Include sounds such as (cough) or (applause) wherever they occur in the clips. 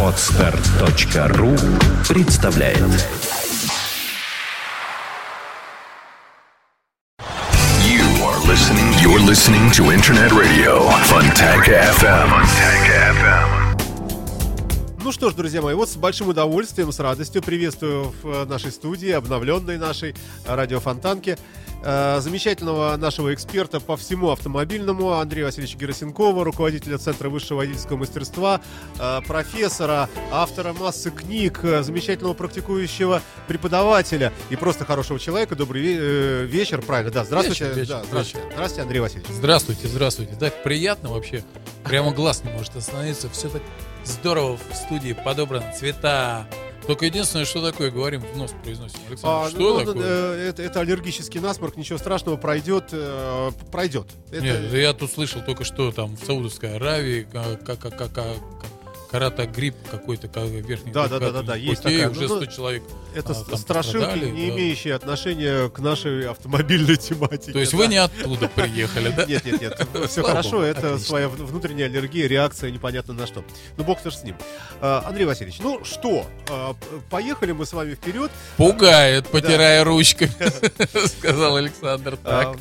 Отстар.ру представляет You are listening. You're listening to Internet Radio Fontanka FM. FM. Ну что ж, друзья мои, вот с большим удовольствием, с радостью приветствую в э, нашей студии, обновленной нашей радиофонтанке, э, замечательного нашего эксперта по всему автомобильному Андрея Васильевича Герасенкова, руководителя Центра высшего водительского мастерства, э, профессора, автора массы книг, э, замечательного практикующего преподавателя и просто хорошего человека. Добрый ве- вечер, правильно, да, здравствуйте. Вечер, вечер, да, здравствуйте. Здравствуйте, Андрей Васильевич. Здравствуйте, здравствуйте. Так приятно вообще. Прямо глаз не может остановиться. Все так здорово в студии подобраны. Цвета. Только единственное, что такое, говорим, в нос произносим. Александр, А, что ну, такое? это, это аллергический насморк, ничего страшного, пройдет, э, пройдет. Это- Нет, я тут слышал только что там в Саудовской Аравии как как как карата грипп какой-то как верхний Да, да, да, да, да, есть такая. уже Ну, 100 человек Это а, страшилки, не имеющие отношения к нашей автомобильной (laughs) тематике. то есть вы не оттуда приехали да Нет, нет, нет, (laughs) все хорошо, это своя внутренняя аллергия, реакция непонятно на что. Ну, бог с ним. А, Андрей Васильевич, ну что, а, поехали мы с вами вперед. пугает потирая ручками (laughs) сказал Александр А,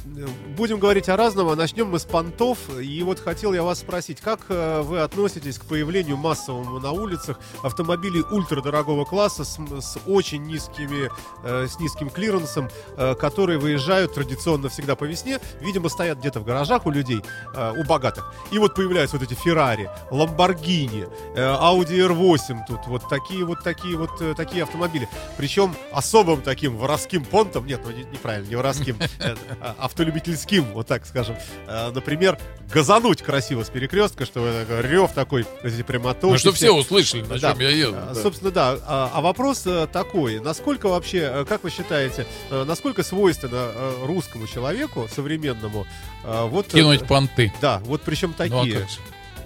Будем говорить о разном, а начнем мы с понтов. И вот хотел я вас спросить, как э, вы относитесь к появлению массовому на улицах автомобилей ультрадорогого класса с, с очень низкими, э, с низким клиренсом, э, которые выезжают традиционно всегда по весне, видимо, стоят где-то в гаражах у людей, э, у богатых. И вот появляются вот эти Феррари, Ламборгини, э, Audi R8 тут, вот такие вот такие вот э, такие автомобили. Причем особым таким воровским понтом, нет, ну не- неправильно, не воровским, (laughs) э, автолюбительским, вот так скажем. Э, Например, газануть красиво с перекрестка, что рев такой, эти прямоточки. Ну что все услышали на чем я еду А. Собственно, да. А, а вопрос э, такой: насколько вообще, э, как вы считаете, э, насколько свойственно русскому человеку современному вот кинуть понты да, вот причем Ну а такие. как же?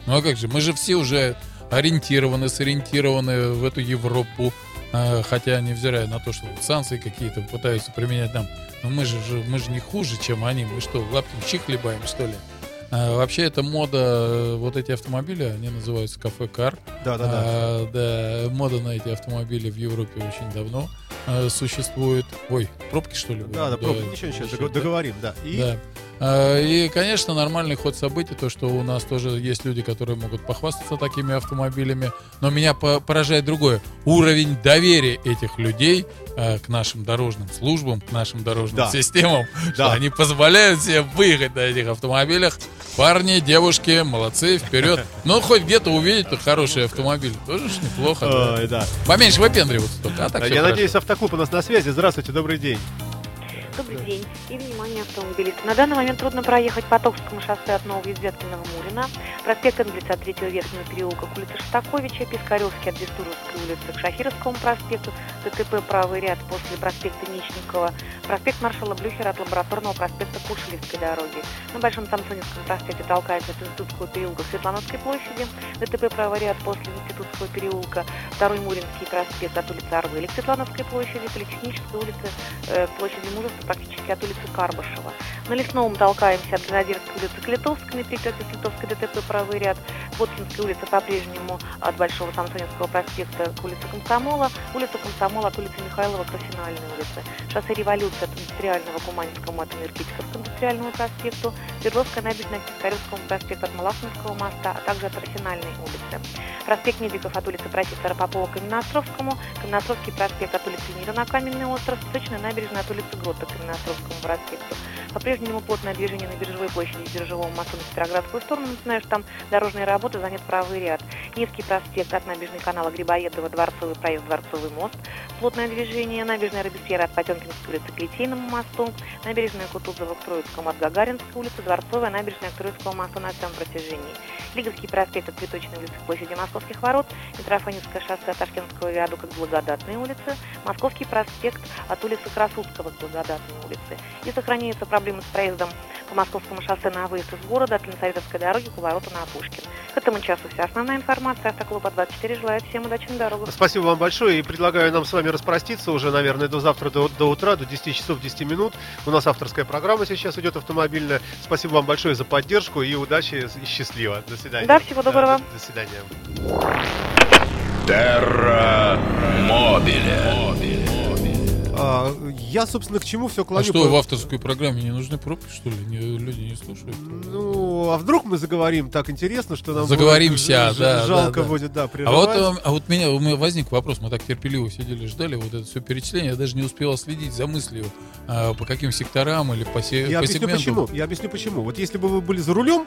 Ну а как же? Мы же все уже ориентированы, сориентированы в эту Европу. Хотя, невзирая на то, что санкции какие-то пытаются применять нам, но мы же, мы же не хуже, чем они. Мы что, лаптем щи хлебаем, что ли? А, вообще, это мода, э, вот эти автомобили, они называются кафе-кар. Да, да, да. А, да, мода на эти автомобили в Европе очень давно э, существует. Ой, пробки, что ли? Да, да, пробки, ничего, ничего, да. договорим, да. И Да. И, конечно, нормальный ход событий, то, что у нас тоже есть люди, которые могут похвастаться такими автомобилями. Но меня по- поражает другое. Уровень доверия этих людей к нашим дорожным службам, к нашим дорожным Да. системам, что Да. они позволяют себе выехать на этих автомобилях. Парни, девушки, молодцы, вперед. (laughs) Ну, хоть где-то увидеть хороший автомобиль. Тоже ж неплохо. да. Ой, да. Поменьше выпендриваться только. А так Я хорошо. надеюсь, автоклуб у нас на связи. Здравствуйте, добрый день. Добрый день. И внимание, автомобилисты. На данный момент трудно проехать по Токскому шоссе от Новоизвестного Мурина, проспект Энгельса от 3 Верхнего переулка к улице Шостаковича, Пискаревский от Бестуровской улицы к Шахировскому проспекту, ДТП правый ряд после проспекта Ничникова, проспект маршала Блюхера от Лабораторного проспекта к дороге. На Большом Самсоневском проспекте толкается от Институтского переулка к Светлановской площади, ДТП правый ряд после Институтского переулка, второй Муринский проспект от улицы Арвели к Светлановской площади, Политехнической улицы э, площади Мужества практически от улицы Карбышева. На Лесном толкаемся от Гренадерской улицы к Литовской, на перекрестке с Литовской ДТП правый ряд. Воткинская улица по-прежнему от Большого Самсоневского проспекта к улице Комсомола, улица Комсомола от улицы Михайлова к Арсенальной улице. Шоссе Революции от Индустриального к Куманинскому от Энергетиков к Индустриальному проспекту, Свердловская набережная к Пискаревскому проспекту от Малаховского моста, а также от Арсенальной улицы. Проспект Медиков от улицы профессора Попова к Каменноостровскому, Каменноостровский проспект от улицы Мира на Каменный остров, Сточная набережная от улицы Грота к Каменноостровскому проспекту. По-прежнему плотное движение на Биржевой площади и Биржевом мосту на Петроградскую сторону. Что там дорожные работы, занят правый ряд. Низкий проспект от набережной канала Грибоедова, Дворцовый проезд, Дворцовый мост. Плотное движение. Набережная Робеспьера от Потемкинской улицы к Литейному мосту. Набережная Кутузова к Троицкому от Гагаринской улицы. Дворцовая набережная к Троицкому мосту на всем протяжении. Лиговский проспект от Цветочной улицы к площади Московских ворот. Митрофаневское шоссе от Ташкентского виадука к Благодатной улице. Московский проспект от улицы Красудского к Благодатной улице. И сохраняются проблемы с проездом по Московскому шоссе на выезд из города от Ленсоветовской дороги к повороту на Пушкин. К этому часу вся основная информация. Автоклуба 24 желает всем удачи на дорогах. Спасибо вам большое и предлагаю нам с вами распроститься уже, наверное, до завтра, до, до утра, до 10 часов 10 минут. У нас авторская программа сейчас идет автомобильная. Спасибо вам большое за поддержку и удачи и счастливо. До свидания. Да, всего доброго. до, до свидания. Терра Мобиле. А, я, собственно, к чему все А клоню. что, по- в авторской программе не нужны пробки, что ли? Не- люди не слушают? Ну, а вдруг мы заговорим так интересно, что нам Заговоримся, будет да, жалко да, да. будет, да, А вот, прерывать. э, а вот меня, у меня возник вопрос, мы так терпеливо сидели, ждали вот это все перечисление, я даже не успевал следить за мыслью, а, по каким секторам или по, се- Я по объясню сегменту. почему. Я объясню почему. Вот если бы вы были за рулем,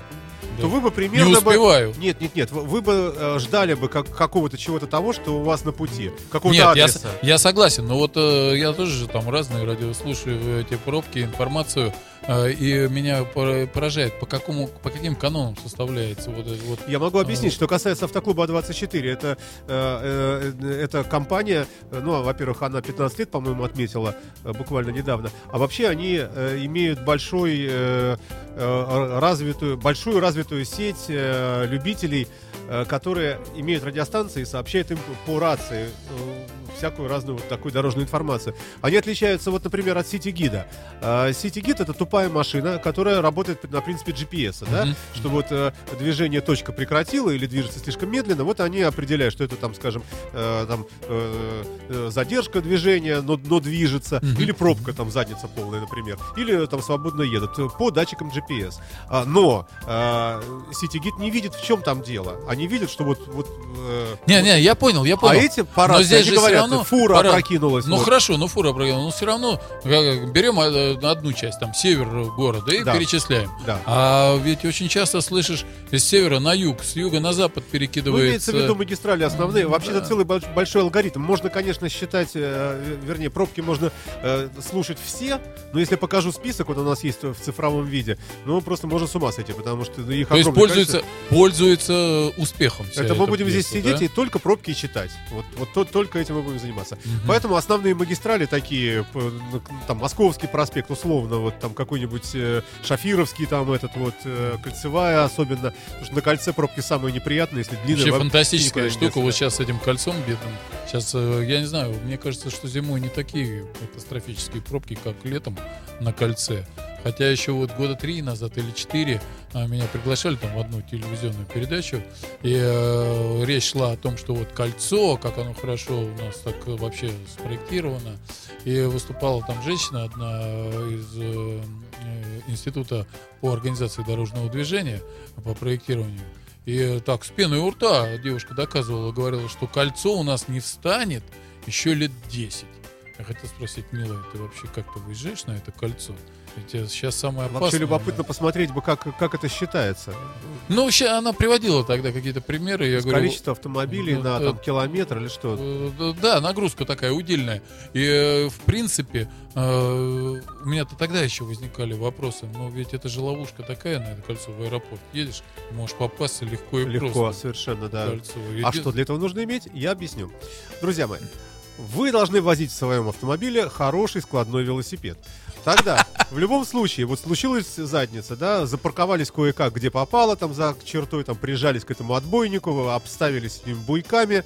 Да. то вы бы Не примерно бы... успеваю. Нет, нет, нет, вы, бы э, ждали бы как, какого-то чего-то того, что у вас на пути, какого-то Нет, я, адреса. я согласен, но вот э, я тоже же там разные радио слушаю, эти пробки, информацию, э, и меня пора- поражает, по какому, по каким канонам составляется вот это вот. Я могу объяснить, что касается автоклуба А24. Это, э, э, это компания, э, ну, а, во-первых, она 15 лет, по-моему, отметила э, буквально недавно. А вообще они э, имеют большой, э, э, развитую, большую развитую сеть э, любителей, э, которые имеют радиостанции и сообщают им по рации э, всякую разную вот такую дорожную информацию. Они отличаются, вот, например, от City Гида. City Гид это тупая машина, которая работает на принципе GPS, да? Мгм. что вот э, движение точка прекратила или движется слишком медленно, вот они определяют, что это там, скажем, э, там э, задержка движения, но, но движется, Мгм. или пробка там задница полная, например, или там свободно едут по датчикам GPS. А, но э, CityGit не видит, в чем там дело. Они видят, что вот вот. э, Не, вот- не, я понял, я а понял. эти по Но здесь же говорят, равно фура пора- опрокинулась. Ну вот. хорошо, ну фура проехала, но все равно э, берем э, одну часть, там север города и Да. перечисляем. Да. А ведь очень часто слышишь с севера на юг, с юга на запад Ну, перекидывается. имеется в виду магистрали основные. Вообще, это Да. целый больш- большой алгоритм. Можно, конечно, считать, э, вернее, пробки можно слушать все, но если покажу список, вот у нас есть в цифровом виде, ну, просто можно с ума сойти, потому что их То есть пользуется, пользуется успехом. Это мы будем здесь сидеть да? и только пробки читать. Вот, вот то- только этим мы будем заниматься. Мгм. Поэтому основные магистрали такие, ну, там Московский проспект, условно, вот там какой-нибудь э, Шафировский, там этот вот э, кольцевая особенно, потому что на кольце пробки самые неприятные, если длинные. Вообще во- фантастическая штука деться, вот сейчас с этим кольцом бедным. Сейчас, э, я не знаю, мне кажется, что зимой не такие катастрофические пробки, как летом на кольце. Хотя еще вот года три назад или четыре а, меня приглашали там в одну телевизионную передачу, и э, речь шла о том, что вот кольцо, как оно хорошо у нас так вообще спроектировано, и выступала там женщина, одна из э, э, института по организации дорожного движения, по проектированию, и так, с пеной у рта девушка доказывала, говорила, что кольцо у нас не встанет еще лет 10. Я хотел спросить, милая, ты вообще как-то выезжаешь на это кольцо? Ведь сейчас самое опасное. Вообще любопытно да. посмотреть бы, как, как это считается. Ну, ща она приводила тогда какие-то примеры. Я говорю, Количество автомобилей ну, на э, там, километр или что. Э, Да, нагрузка такая удельная. И, э, в принципе, э, у меня-то тогда еще возникали вопросы. Но ведь это же ловушка такая на это кольцо в аэропорт. Едешь, можешь попасться легко и Легко, просто. совершенно, да. Кольцо. И А что для этого нужно иметь, я объясню. Друзья мои, вы должны возить в своем автомобиле хороший складной велосипед. Тогда, в любом случае, вот случилась задница, да, запарковались кое-как, где попало, там за чертой, там прижались к этому отбойнику, обставились с ним буйками,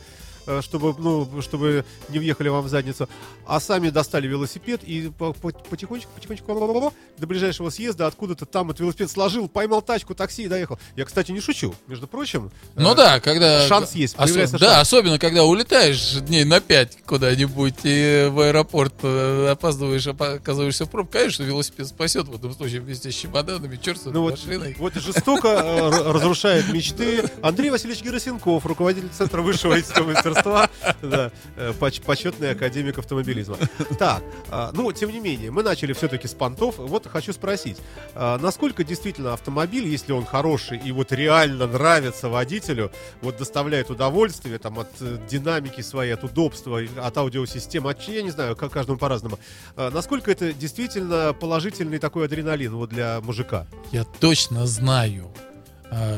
чтобы, ну, чтобы не въехали вам в задницу, а сами достали велосипед и по- по- потихонечку, потихонечку до ближайшего съезда откуда-то там этот велосипед сложил, поймал тачку, такси и доехал. Я, кстати, не шучу, между прочим. Ну Э, да, когда... шанс есть, появляется Да, шанс. особенно, когда улетаешь дней на 5 куда-нибудь и в аэропорт э, опаздываешь, опа- оказываешься в пробке, конечно, велосипед спасет в этом случае вместе с чемоданами, черт с Ну вот, машиной. вот жестоко э, разрушает мечты Андрей Васильевич Герасенков, руководитель Центра высшего водительского мастерства, э, поч- почетный академик автомобилизма. Так, а, ну, тем не менее, мы начали все-таки с понтов. Вот хочу спросить, а, насколько действительно автомобиль, если он хороший и вот реально нравится водителю, вот доставляет удовольствие там от э, динамики своей, от удобства, от аудиосистемы, от, я не знаю, как каждому по-разному, а, насколько это действительно положительный такой адреналин вот для мужика? Я точно знаю,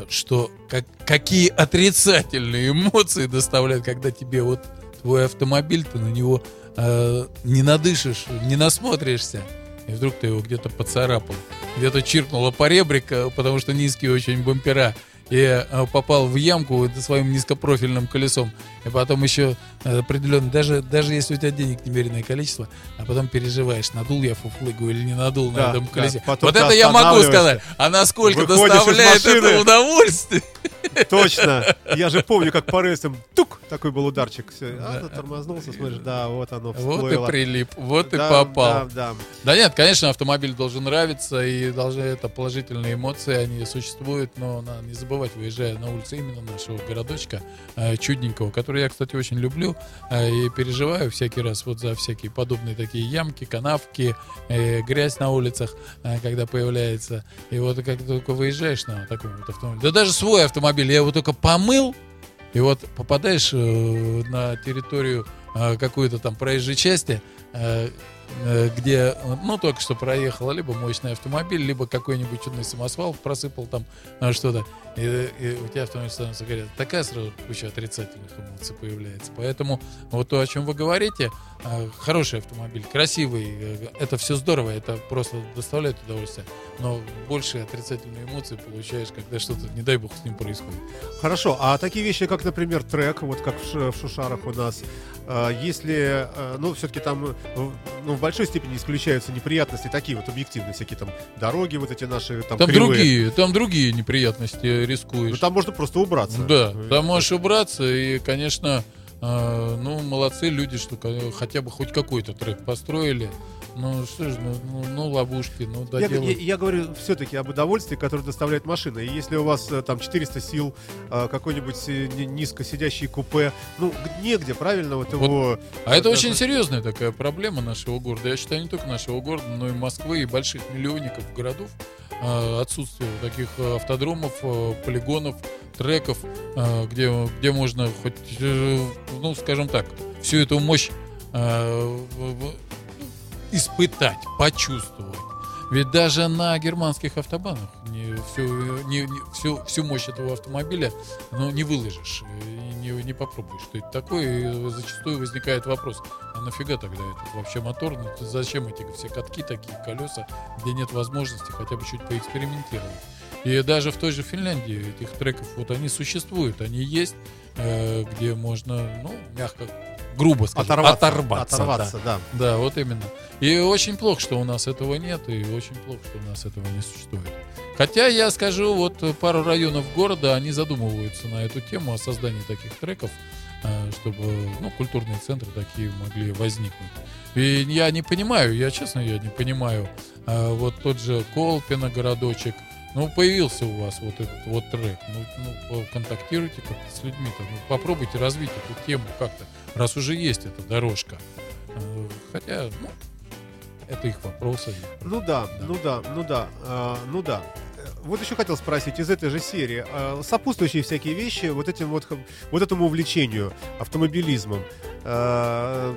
что как, какие отрицательные эмоции доставляют, когда тебе вот твой автомобиль, ты на него э, не надышишь, не насмотришься, и вдруг ты его где-то поцарапал, где-то чиркнула по ребрика, потому что низкие очень бампера, и э, попал в ямку своим низкопрофильным колесом, и потом еще определенно, даже, даже если у тебя денег немеренное количество, а потом переживаешь, надул я фуфлыгу или не надул Да, на этом да. колесе. Потом вот это я могу сказать. А насколько выходишь доставляет машины. это удовольствие? Точно. Я же помню, как по рельсам тук, такой был ударчик. Всё. А, Да. тормознулся, смотришь, да, вот оно Вот и всплыло. прилип, вот и Да, попал. Да, да. Да нет, конечно, автомобиль должен нравиться, и должны это положительные эмоции, они существуют, но надо не забывать, выезжая на улицы именно нашего городочка, э, чудненького, который я, кстати, очень люблю, э, и переживаю всякий раз вот за всякие подобные такие ямки, канавки, э, грязь на улицах, э, когда появляется. И вот как только выезжаешь на таком вот автомобиле, да даже свой автомобиль, я его только помыл, и вот попадаешь на территорию какой-то там проезжей части, где, э, ну, только что проехала либо мощный автомобиль, либо какой-нибудь чудный самосвал просыпал там э, что-то, и, и у тебя автомобиль становится горят. Такая сразу куча отрицательных эмоций появляется. Поэтому вот то, о чем вы говорите, хороший автомобиль, красивый, э, это все здорово, это просто доставляет удовольствие, но больше отрицательные эмоции получаешь, когда что-то, не дай бог, с ним происходит. Хорошо, а такие вещи, как, например, трек, вот как в, Шушарах у нас, э, если, э, ну, все-таки там, ну, в большой степени исключаются неприятности, такие вот объективные, всякие там дороги вот эти наши, там, Там кривые. другие, там другие неприятности рискуешь. Ну, там можно просто убраться. Да, Ну, там можешь убраться, и, конечно, ну, молодцы люди, что ка- хотя бы хоть какой-то трек построили. Ну, что ж, ну, ну, ну, ловушки, ну, Я, я- доделают. я говорю все-таки об удовольствии, которое доставляет машина. И если у вас э, там 400 сил, э, какой-нибудь э, ни- низко сидящий купе, ну, негде, правильно, вот, Вот. его... А это Да, очень серьезная такая проблема нашего города. Я считаю, не только нашего города, но и Москвы, и больших миллионников городов. Отсутствие таких автодромов, полигонов, треков, где, где можно хоть, ну, скажем так, всю эту мощь испытать, почувствовать. Ведь даже на германских автобанах не всю, не- не- всю, всю мощь этого автомобиля ну, не выложишь не, не попробуешь, что это такое. И зачастую возникает вопрос, а нафига тогда этот вообще мотор? Ну, зачем эти все катки, такие колеса, где нет возможности хотя бы чуть поэкспериментировать? И даже в той же Финляндии этих треков, вот они существуют, они есть, э, где можно, ну, мягко, грубо скажем, Оторваться. оторваться. да. Оторваться, да. Да, вот именно. И очень плохо, что у нас этого нет, и очень плохо, что у нас этого не существует. Хотя я скажу, вот пару районов города, они задумываются на эту тему о создании таких треков, э, чтобы ну, культурные центры такие могли возникнуть. И я не понимаю, я честно, я не понимаю, э, вот тот же Колпино городочек, ну, появился у вас вот этот вот трек, ну, ну контактируйте как-то с людьми-то, ну, попробуйте развить эту тему как-то, раз уже есть эта дорожка. Э, Хотя, ну, это их вопросы. Ну да, Да. ну да, ну да, а, ну да. Э, Вот еще хотел спросить из этой же серии, а, сопутствующие всякие вещи вот этим вот, вот этому увлечению автомобилизмом. А,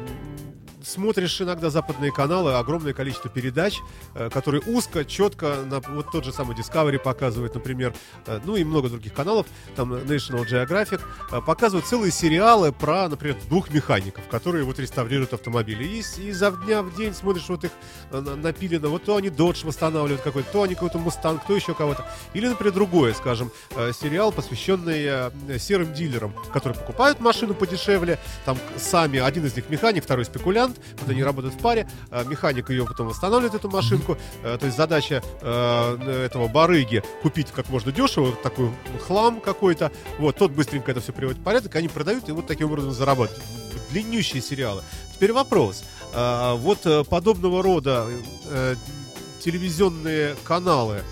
Смотришь иногда западные каналы, огромное количество передач, э, которые узко, четко, вот тот же самый Discovery показывает, например, э, ну и много других каналов, там National Geographic, э, показывают целые сериалы про, например, двух механиков, которые вот реставрируют автомобили. И, и за дня в день смотришь вот их на- напилено, вот то они Dodge восстанавливают какой-то, то они какой-то Mustang, то еще кого-то. Или, например, другое, скажем, сериал, посвященный серым дилерам, которые покупают машину подешевле, там сами, один из них механик, второй спекулянт, вот они работают в паре, э, механик ее потом восстанавливает, эту машинку, Э, то есть задача э, этого барыги купить как можно дешево, такой хлам какой-то, вот, тот быстренько это все приводит в порядок, они продают и вот таким образом зарабатывают. Длиннющие сериалы. Теперь вопрос. Вот подобного рода телевизионные каналы,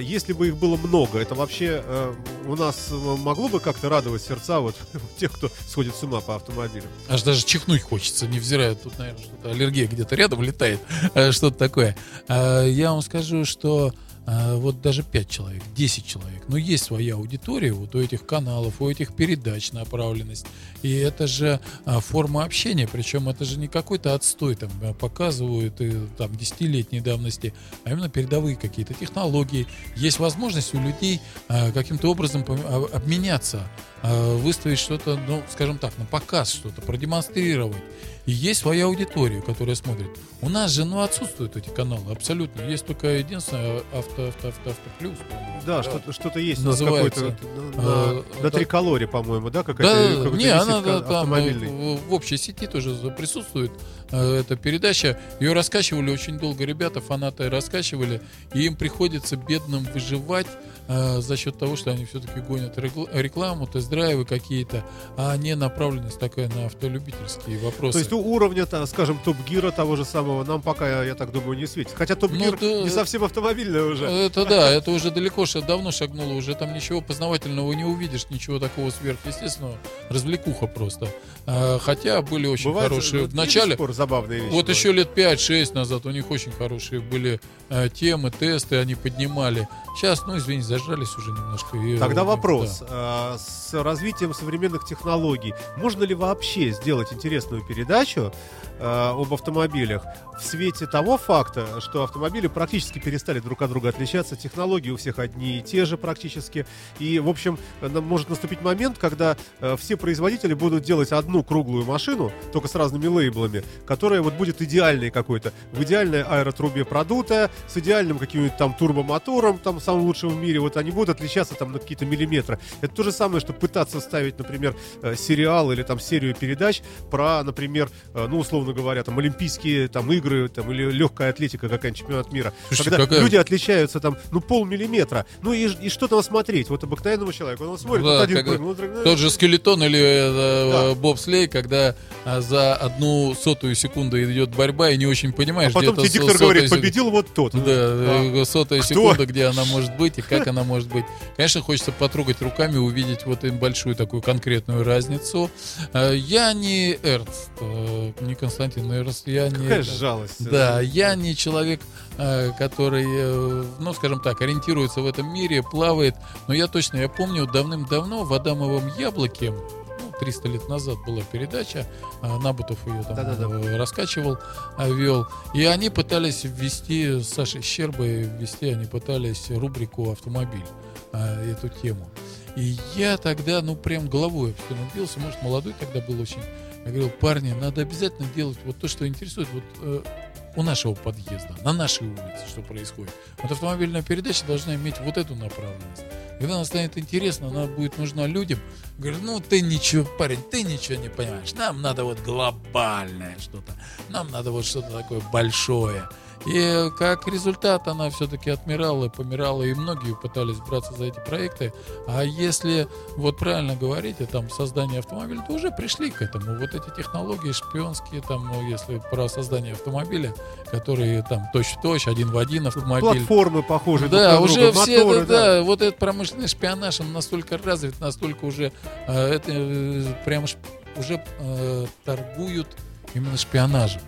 если бы их было много, это вообще э, у нас э, могло бы как-то радовать сердца вот (laughs) тех, кто сходит с ума по автомобилям? Аж даже чихнуть хочется, невзирая, тут, наверное, что-то аллергия где-то рядом летает, э, что-то такое. Я вам скажу, что вот даже 5 человек, 10 человек, но есть своя аудитория вот у этих каналов, у этих передач направленность. И это же а, форма общения, причем это же не какой-то отстой там а, показывают и, там десятилетней давности, а именно передовые какие-то технологии. Есть возможность у людей а, каким-то образом а, обменяться, а, выставить что-то, ну, скажем так, на показ что-то, продемонстрировать. И есть своя аудитория, которая смотрит. У нас же, ну, отсутствуют эти каналы абсолютно. Есть только единственное авто, авто, авто, авто плюс. Да, Да. что-то, что-то есть Называется, какой-то вот, на, э, на да. триколоре, по-моему, да, Да, какая-то, какой-то не, она да, там э, в, в общей сети тоже присутствует э, эта передача. Ее раскачивали очень долго ребята, фанаты раскачивали, и им приходится бедным выживать э, за счет того, что они все-таки гонят рекламу, тест-драйвы какие-то, а не направленность такая на автолюбительские вопросы. То есть у уровня, та- скажем, топ-гира того же самого нам пока, я так думаю, не светит. Хотя топ-гир Ну, не совсем автомобильный уже. Это да, это уже далеко, давно шагнуло, уже там ничего познавательного не увидишь, ничего такого сверхъестественного, развлекуха просто. А, Хотя были очень Бывает, хорошие э, в забавные вещи. Вот еще лет 5-6 назад у них очень хорошие были э, темы, тесты, они поднимали. Сейчас, ну, извините, зажались уже немножко. и, Тогда э, вопрос. да. а, С развитием современных технологий можно ли вообще сделать интересную передачу об автомобилях. В свете того факта, что автомобили практически перестали друг от друга отличаться, технологии у всех одни и те же практически, и, в общем, нам может наступить момент, когда э, все производители будут делать одну круглую машину, только с разными лейблами, которая вот будет идеальной какой-то, в идеальной аэротрубе продутая, с идеальным каким-нибудь там турбомотором, там самым лучшим в мире, вот они будут отличаться там на какие-то миллиметры. Это то же самое, что пытаться ставить, например, э, сериал или там серию передач про, например, э, ну, условно говоря, там Олимпийские там игры, там, или легкая атлетика какая-нибудь, чемпионат мира. Слушайте, когда какая- люди отличаются там, ну, полмиллиметра. Ну, и, и что там смотреть? Вот обыкновенному человеку, он смотрит, Да, вот один как- прыгнул, другой, ну, Тот же скелетон или э, Да. э, бобслей, когда а, за одну сотую секунду идет борьба и не очень а понимаешь, потом где тебе диктор говорит, секунда. победил вот тот. Да, А. сотая Кто? секунда, где она может быть и как она может быть. Конечно, хочется потрогать руками, увидеть вот им большую такую конкретную разницу. Э, Я не Эрнст, э, не Константин Эрнст, я не... Какая жалость. Да, я не человек, э, который, э, ну, скажем так, ориентируется в этом мире, плавает. Но я точно, я помню, давным-давно в Адамовом яблоке, ну, 300 лет назад была передача, Набутов ее там Да-да-да. э, раскачивал, а, вел. И они пытались ввести, с Сашей Щербой ввести, они пытались рубрику «Автомобиль», эту тему. И я тогда, ну, прям головой бился, может, молодой тогда был очень. Я говорил, парни, надо обязательно делать вот то, что интересует вот э, у нашего подъезда, на нашей улице, что происходит. Вот автомобильная передача должна иметь вот эту направленность. Когда она станет интересна, она будет нужна людям. Говорю, ну ты ничего, парень, ты ничего не понимаешь. Нам надо вот глобальное что-то. Нам надо вот что-то такое большое. И как результат она все-таки отмирала, помирала, и многие пытались браться за эти проекты. А если вот правильно говорите, там создание автомобиля, то уже пришли к этому. Вот эти технологии шпионские, там, ну, если про создание автомобиля, которые там точь-в-точь, один в один автомобиль. Платформы похожи Да, друг на уже друга, все, моторы, да, да, вот этот промышленный шпионаж, он настолько развит, настолько уже э, это э, прям уже э, торгуют именно шпионажем.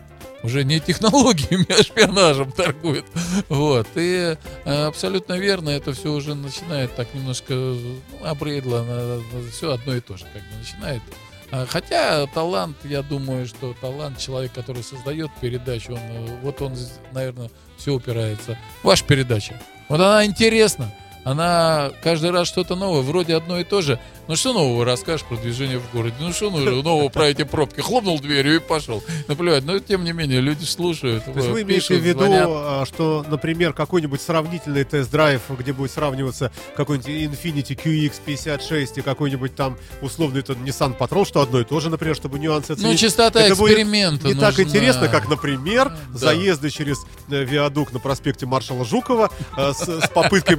Уже не технологиями, (laughs) а шпионажем торгуют. Вот. И э, абсолютно верно, это все уже начинает так немножко ну, обрыдло, все одно и то же как бы начинает. А, Хотя талант, я думаю, что талант человек, который создает передачу, он, э, вот он, наверное, все упирается. Ваша передача. Вот она интересна. Она каждый раз что-то новое, вроде одно и то же. Ну что нового расскажешь про движение в городе? Ну что нового про эти пробки? Хлопнул дверью и пошел. Наплевать. Но тем не менее, люди слушают. То есть вы имеете в виду, звонят. а, что, например, какой-нибудь сравнительный тест-драйв, где будет сравниваться какой-нибудь Infiniti QX56 и какой-нибудь там условный тот Nissan Patrol, что одно и то же, например, чтобы нюансы Ну, чистота Это будет эксперимента не так нужна. интересно, как, например, Да. заезды через э, виадук на проспекте маршала Жукова э, с, с попыткой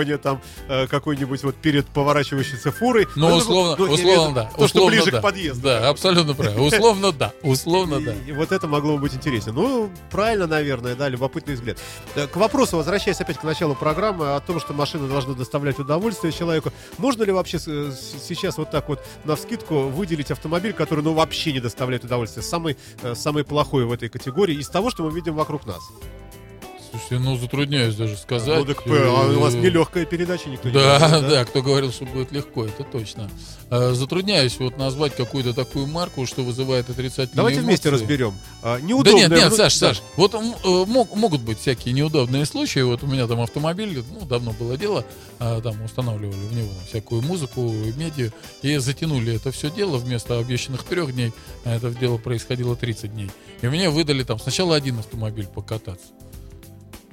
маневрирования там э, какой-нибудь вот перед поворачивающейся фурой. Ну, Ну, условно, ну, условно, да. То, что условно, ближе да. к подъезду. Да, абсолютно правильно. (laughs) Условно, да. Условно, да. И, вот это могло бы быть интересно. Ну, правильно, наверное, да, любопытный взгляд. Э, К вопросу, возвращаясь опять к началу программы, о том, что машина должна доставлять удовольствие человеку. Можно ли вообще э, сейчас вот так вот на вскидку выделить автомобиль, который, ну, вообще не доставляет удовольствия? Самый, э, самый плохой в этой категории из того, что мы видим вокруг нас. Слушайте, ну затрудняюсь даже сказать. Ну, так, э, а у вас Э, нелегкая передача, никто не Да, говорит, да, кто говорил, что будет легко, это точно. Э, Затрудняюсь вот назвать какую-то такую марку, что вызывает отрицательные Давайте вместе эмоции. разберем. А, Да нет, нет, Саш, да. Саш, вот мог- могут быть всякие неудобные случаи. Вот у меня там автомобиль, ну, давно было дело, а, там устанавливали в него там всякую музыку, медиа, и затянули это все дело вместо обещанных трех дней, а это дело происходило 30 дней. И мне выдали там сначала один автомобиль покататься.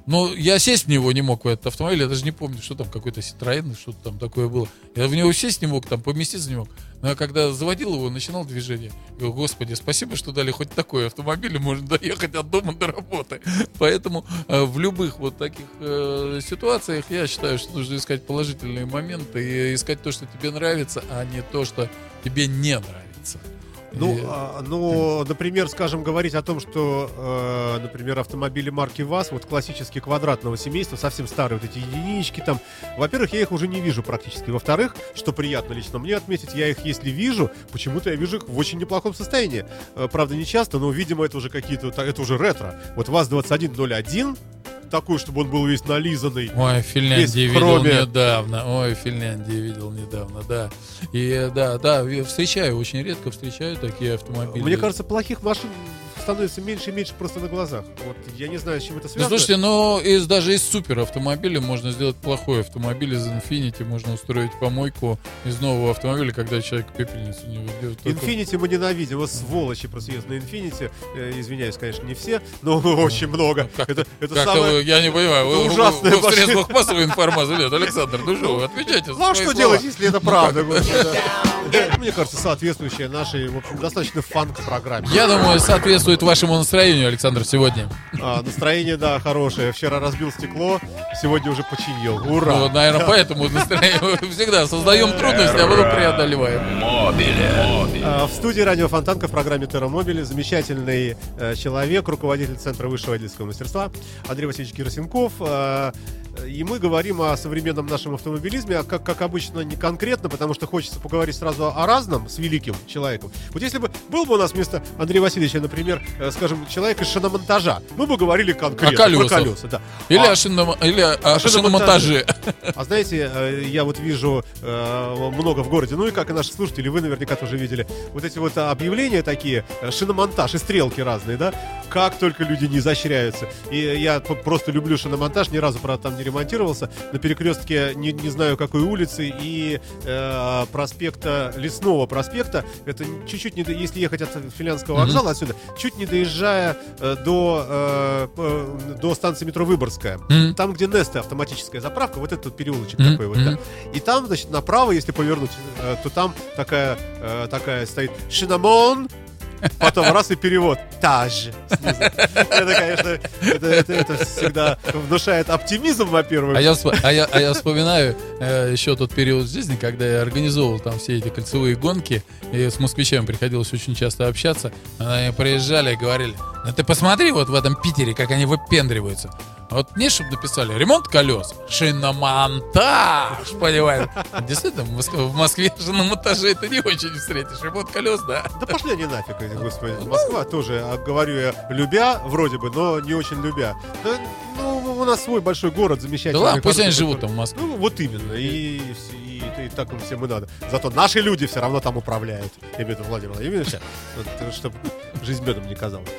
Ну, я сесть в него не мог, в этот автомобиль. Я даже не помню, что там, какой-то Citroёn, что-то там такое было. Я в него сесть не мог, там поместиться не мог. Но я когда заводил его, начинал движение. Я говорю, господи, спасибо, что дали хоть такой автомобиль, и можно доехать от дома до работы. Поэтому э, в любых вот таких э, ситуациях я считаю, что нужно искать положительные моменты и искать то, что тебе нравится, а не то, что тебе не нравится. Ну, И- а, ну, например, скажем, говорить о том, что, э, например, автомобили марки ВАЗ, вот классические квадратного семейства, совсем старые вот эти единички там, во-первых, я их уже не вижу практически. Во-вторых, что приятно лично мне отметить, я их, если вижу, почему-то я вижу их в очень неплохом состоянии. Э, правда, не часто, но, видимо, это уже какие-то, это уже ретро. Вот ВАЗ-2101, такой, чтобы он был весь нализанный. Ой, в видел недавно. Ой, в Финляндии видел недавно, да. И да, да, встречаю, очень редко встречаю такие автомобили. Мне кажется, плохих машин становится меньше и меньше просто на глазах. Вот я не знаю, с чем это Ну, связано. слушайте, но из, даже из супер автомобиля можно сделать плохой автомобиль из Infinity, можно устроить помойку из нового автомобиля, когда человек пепельницу не ведет. Инфинити мы ненавидим, вот сволочи просто едут на Инфинити. Э, извиняюсь, конечно, не все, но (laughs) очень много. Как- это это Как-то самое... вы, я не понимаю, это вы, вы- ужасная вы в машина. средствах массовой информации, нет, (laughs) Александр, ну что, вы отвечайте Ну а что слова. делать, если это правда? господи, да. Мне кажется, соответствующая нашей, в общем, достаточно фанк-программе. Я думаю, соответствует вашему настроению, Александр, сегодня. А, настроение, да, хорошее. Вчера разбил стекло, сегодня уже починил. Ура! Ну, вот, наверное, поэтому настроение всегда создаем трудности, а потом преодолеваем. Мобиле. А, В студии радио Фонтанка в программе Терромобили замечательный э, человек, руководитель Центра высшего водительского мастерства Андрей Васильевич Герасенков. А, И мы говорим о современном нашем автомобилизме, а как, как обычно, не конкретно, потому что хочется поговорить сразу о разном с великим человеком. Вот если бы был бы у нас вместо Андрея Васильевича, например, скажем, человек из шиномонтажа, мы бы говорили конкретно О колесах. про колеса. Да. Или, А- о, шиномо- или о, О шиномонтаже. а знаете, э, я вот вижу э, много в городе, ну и как и наши слушатели, вы наверняка тоже видели, вот эти вот объявления такие, э, шиномонтаж и стрелки разные, да, как только люди не изощряются. И я просто люблю шиномонтаж, ни разу, правда, там не ремонтировался, на перекрестке не, не знаю какой улицы и э, проспекта, Лесного проспекта, это чуть-чуть не, если ехать от Финляндского вокзала отсюда, чуть не доезжая э, до, э, э, до станции метро Выборгская, Мгм. там, где Неста автоматическая заправка, вот этот переулочек Мгм, такой вот, да. И там, значит, направо, если повернуть, э, то там такая, э, такая стоит Шинамон, потом раз и перевод. Таж. снизу. Это, конечно, это, это- это всегда внушает оптимизм, во-первых. А я, а, я, а я вспоминаю э, еще тот период жизни, когда я организовывал там все эти кольцевые гонки, и с москвичами приходилось очень часто общаться. Они приезжали и говорили, ну ты посмотри вот в этом Питере, как они выпендриваются. Вот мне, чтобы написали, ремонт колес, шиномонтаж, (laughs) понимаешь? Действительно, в Моск- в Москве шиномонтажи это не очень встретишь. Ремонт колес, да. Да пошли они нафиг, (laughs) господи. Москва тоже, а, говорю я, любя, вроде бы, но не очень любя. Да, ну, у нас свой большой город, Да замечательный. ладно, пусть они живут там в Москве. Ну, вот именно. И, и, и так им всем и надо. Зато наши люди все равно там управляют. Я имею в виду Владимир Владимировича, (laughs) чтобы жизнь медом не казалась.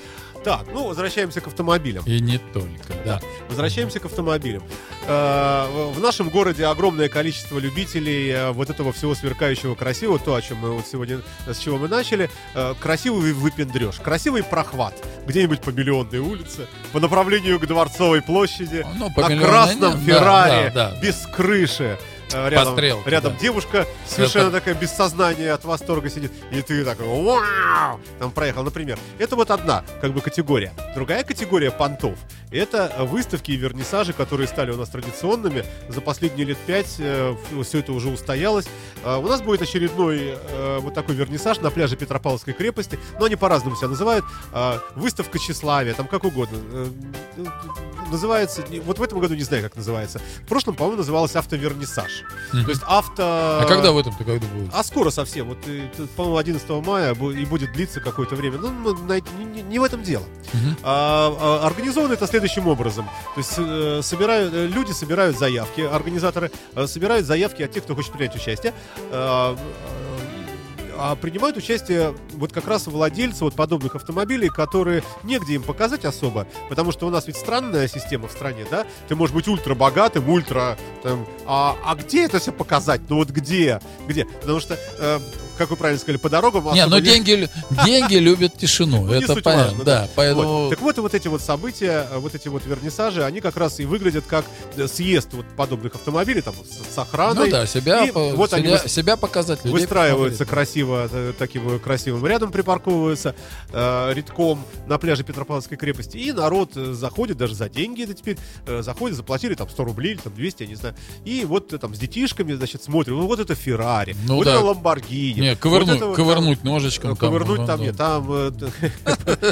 Так, ну, возвращаемся к автомобилям. И не только, да. Возвращаемся к автомобилям. Э, В нашем городе огромное количество любителей э, вот этого всего сверкающего красивого, то, о чем мы вот сегодня, с чего мы начали. Э, Красивый выпендреж, красивый прохват. Где-нибудь по Миллионной улице, по направлению к Дворцовой площади, Ну, по на красном да, Феррари, да, да. без крыши. Э, Рядом, стрелке, рядом да. девушка совершенно Это- такая без сознания от восторга сидит, и ты такой вау! Там проехал, например. Это вот одна как бы категория. Другая категория понтов — это э, выставки и вернисажи, которые стали у нас традиционными. За последние лет пять все это уже устоялось. Э, У нас будет очередной э, вот такой вернисаж на пляже Петропавловской крепости, но они по-разному себя называют. Э, Выставка тщеславия, там как угодно. Э, э, Называется, вот в этом году не знаю, как называется. В прошлом, по-моему, называлось автовернисаж. Мгм. То есть авто... А когда в этом-то когда будет? А скоро совсем. Вот, э, по-моему, 11 мая и будет длиться какое-то время. Ну, не, не- в этом дело. Мгм. А, а, организовано это следующим образом. То есть э, собирают, э, люди собирают заявки, организаторы э, собирают заявки от тех, кто хочет принять участие. А, э, а принимают участие вот как раз владельцы вот подобных автомобилей, которые негде им показать особо, потому что у нас ведь странная система в стране, да? Ты можешь быть ультра богатым, ультра там, а, а где это все показать? Ну вот где? Где? Потому что э, как вы правильно сказали, по дорогам. Не, но деньги, деньги любят тишину. Ну, Это понятно. Да, поэтому. Так вот, вот эти вот события, вот эти вот вернисажи, они как раз и выглядят как э, съезд вот подобных автомобилей, там, с, охраной. Ну да, себя, вот они себя, показать людей. Выстраиваются красиво, э, таким э, красивым рядом припарковываются редком на пляже Петропавловской крепости. И народ заходит, даже за деньги это теперь, заходит, заплатили там 100 рублей или там 200, я не знаю. И вот там с детишками, значит, смотрим, ну вот это Феррари, Ну вот да. это Ламборгини. Не, вот ковырнуть, вот там- ковырнуть ножичком. там, Ковырнуть ну, там нет, там э,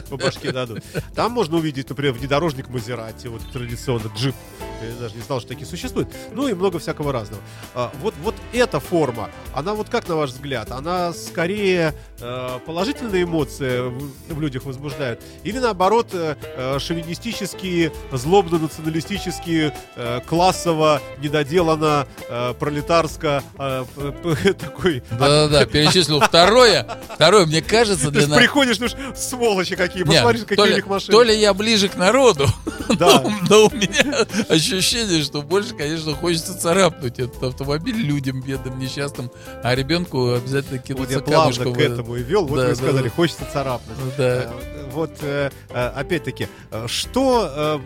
(laughs) по башке дадут. Там можно увидеть, например, внедорожник Мазерати, вот традиционно джип. Я даже не знал, что такие существуют. Ну и много всякого разного. А, Вот, вот эта форма, она вот как на ваш взгляд? Она скорее э, положительные эмоции в, в людях возбуждает? Или наоборот э, э, шовинистические, злобно-националистические, э, классово, недоделанно, э, пролетарско э, п- (laughs) такой Да-да-да, перечислил второе. Второе, мне кажется, для нас... приходишь, ну сволочи какие, Не, посмотри, то, какие у них машины. то ли я ближе к народу, (laughs) но у меня ощущение, что больше, конечно, хочется царапнуть этот автомобиль людям бедным, несчастным, а ребенку обязательно Вот кинуться я плавно камушком. к этому и вел, вот Да, вы да, сказали, да. хочется царапнуть. Да. Э, Вот, э, э, опять-таки, что,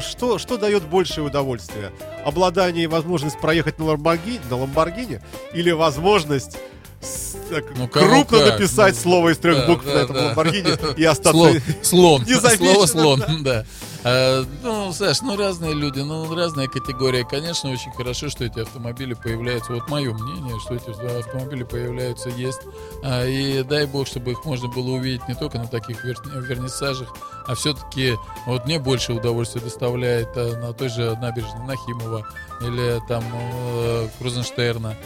что, что дает большее удовольствие? Обладание и возможность проехать на Ламборгини, на Ламборгини или возможность так Ну, крупно как, написать ну, слово из трех да, букв да, на этом да. Ламборгини и остаться... Слон, слон, слово слон, да. А, ну, Саш, ну разные люди, ну разная категория. Конечно, очень хорошо, что эти автомобили появляются. Вот мое мнение, что эти автомобили появляются, есть. А, и дай бог, чтобы их можно было увидеть не только на таких вер- вернисажах, а все-таки вот мне больше удовольствия доставляет а, на той же набережной Нахимова или там Крузенштерна,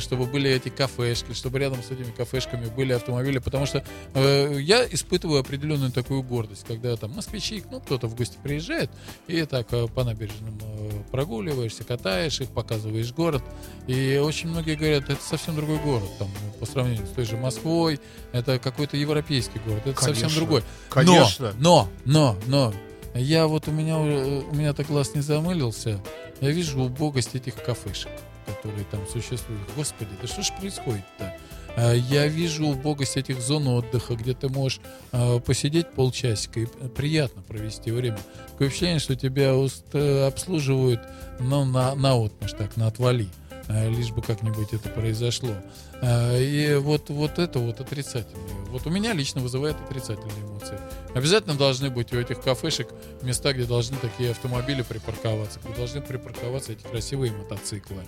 чтобы были эти кафешки, чтобы рядом с этими кафешками были автомобили, потому что э, я испытываю определенную такую гордость, когда там москвичи, ну, кто-то в гости приезжает, и так э, по набережным э, прогуливаешься, катаешь их, показываешь город, и очень многие говорят, это совсем другой город, там, по сравнению с той же Москвой, это какой-то европейский город, это совсем Конечно. другой. Конечно. Но, но, но, но, я вот у меня, э, у меня так глаз не замылился, я вижу убогость этих кафешек, которые там существуют. Господи, да что ж происходит-то? А, Я вижу убогость этих зон отдыха, где ты можешь а, посидеть полчасика и приятно провести время. Такое впечатление, что тебя э, обслуживают ну, на, на отмашь, так, на отвали, а, лишь бы как-нибудь это произошло. И вот, вот это вот отрицательное. Вот у меня лично вызывает отрицательные эмоции. Обязательно должны быть у этих кафешек места, где должны такие автомобили припарковаться, где должны припарковаться эти красивые мотоциклы.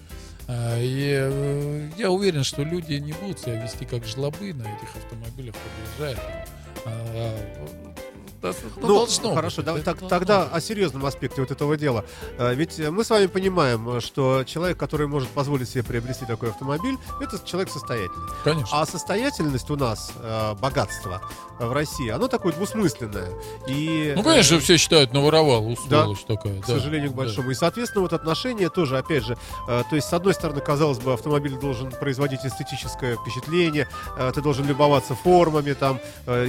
А, И э, я уверен, что люди не будут себя вести как жлобы на этих автомобилях, подъезжая. Да, ну, Ну, должно хорошо, быть, да- так- тогда о серьезном аспекте вот этого дела. Э, Ведь мы с вами понимаем, что человек, который может позволить себе приобрести такой автомобиль, это человек состоятельный. Конечно. А состоятельность у нас, э, богатство э, в России, оно такое двусмысленное. И, Ну, конечно, все считают, наворовал, у да, такая. к да, сожалению, к да. большому. И, соответственно, вот отношения тоже, опять же, то есть, с одной стороны, казалось бы, автомобиль должен производить эстетическое впечатление, ты должен любоваться формами, там,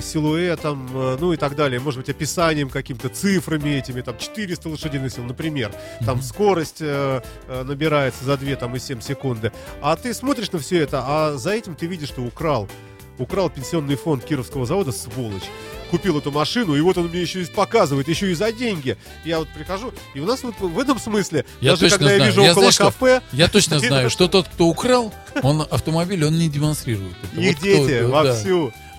силуэтом, ну и так далее, может быть, описанием каким-то, цифрами этими, там, 400 лошадиных сил, например, там, скорость э, э, набирается за 2, там, и 7 секунды. А ты смотришь на все это, а за этим ты видишь, что украл. Украл пенсионный фонд Кировского завода, сволочь купил эту машину, и вот он мне еще и показывает, еще и за деньги. Я вот прихожу, и у нас вот в этом смысле, Я даже точно когда я знаю. вижу Я около знаю, что- кафе, Я точно (laughs) знаю, что тот, кто украл, он автомобиль, он не демонстрирует. это. их Вот кто дети это, да.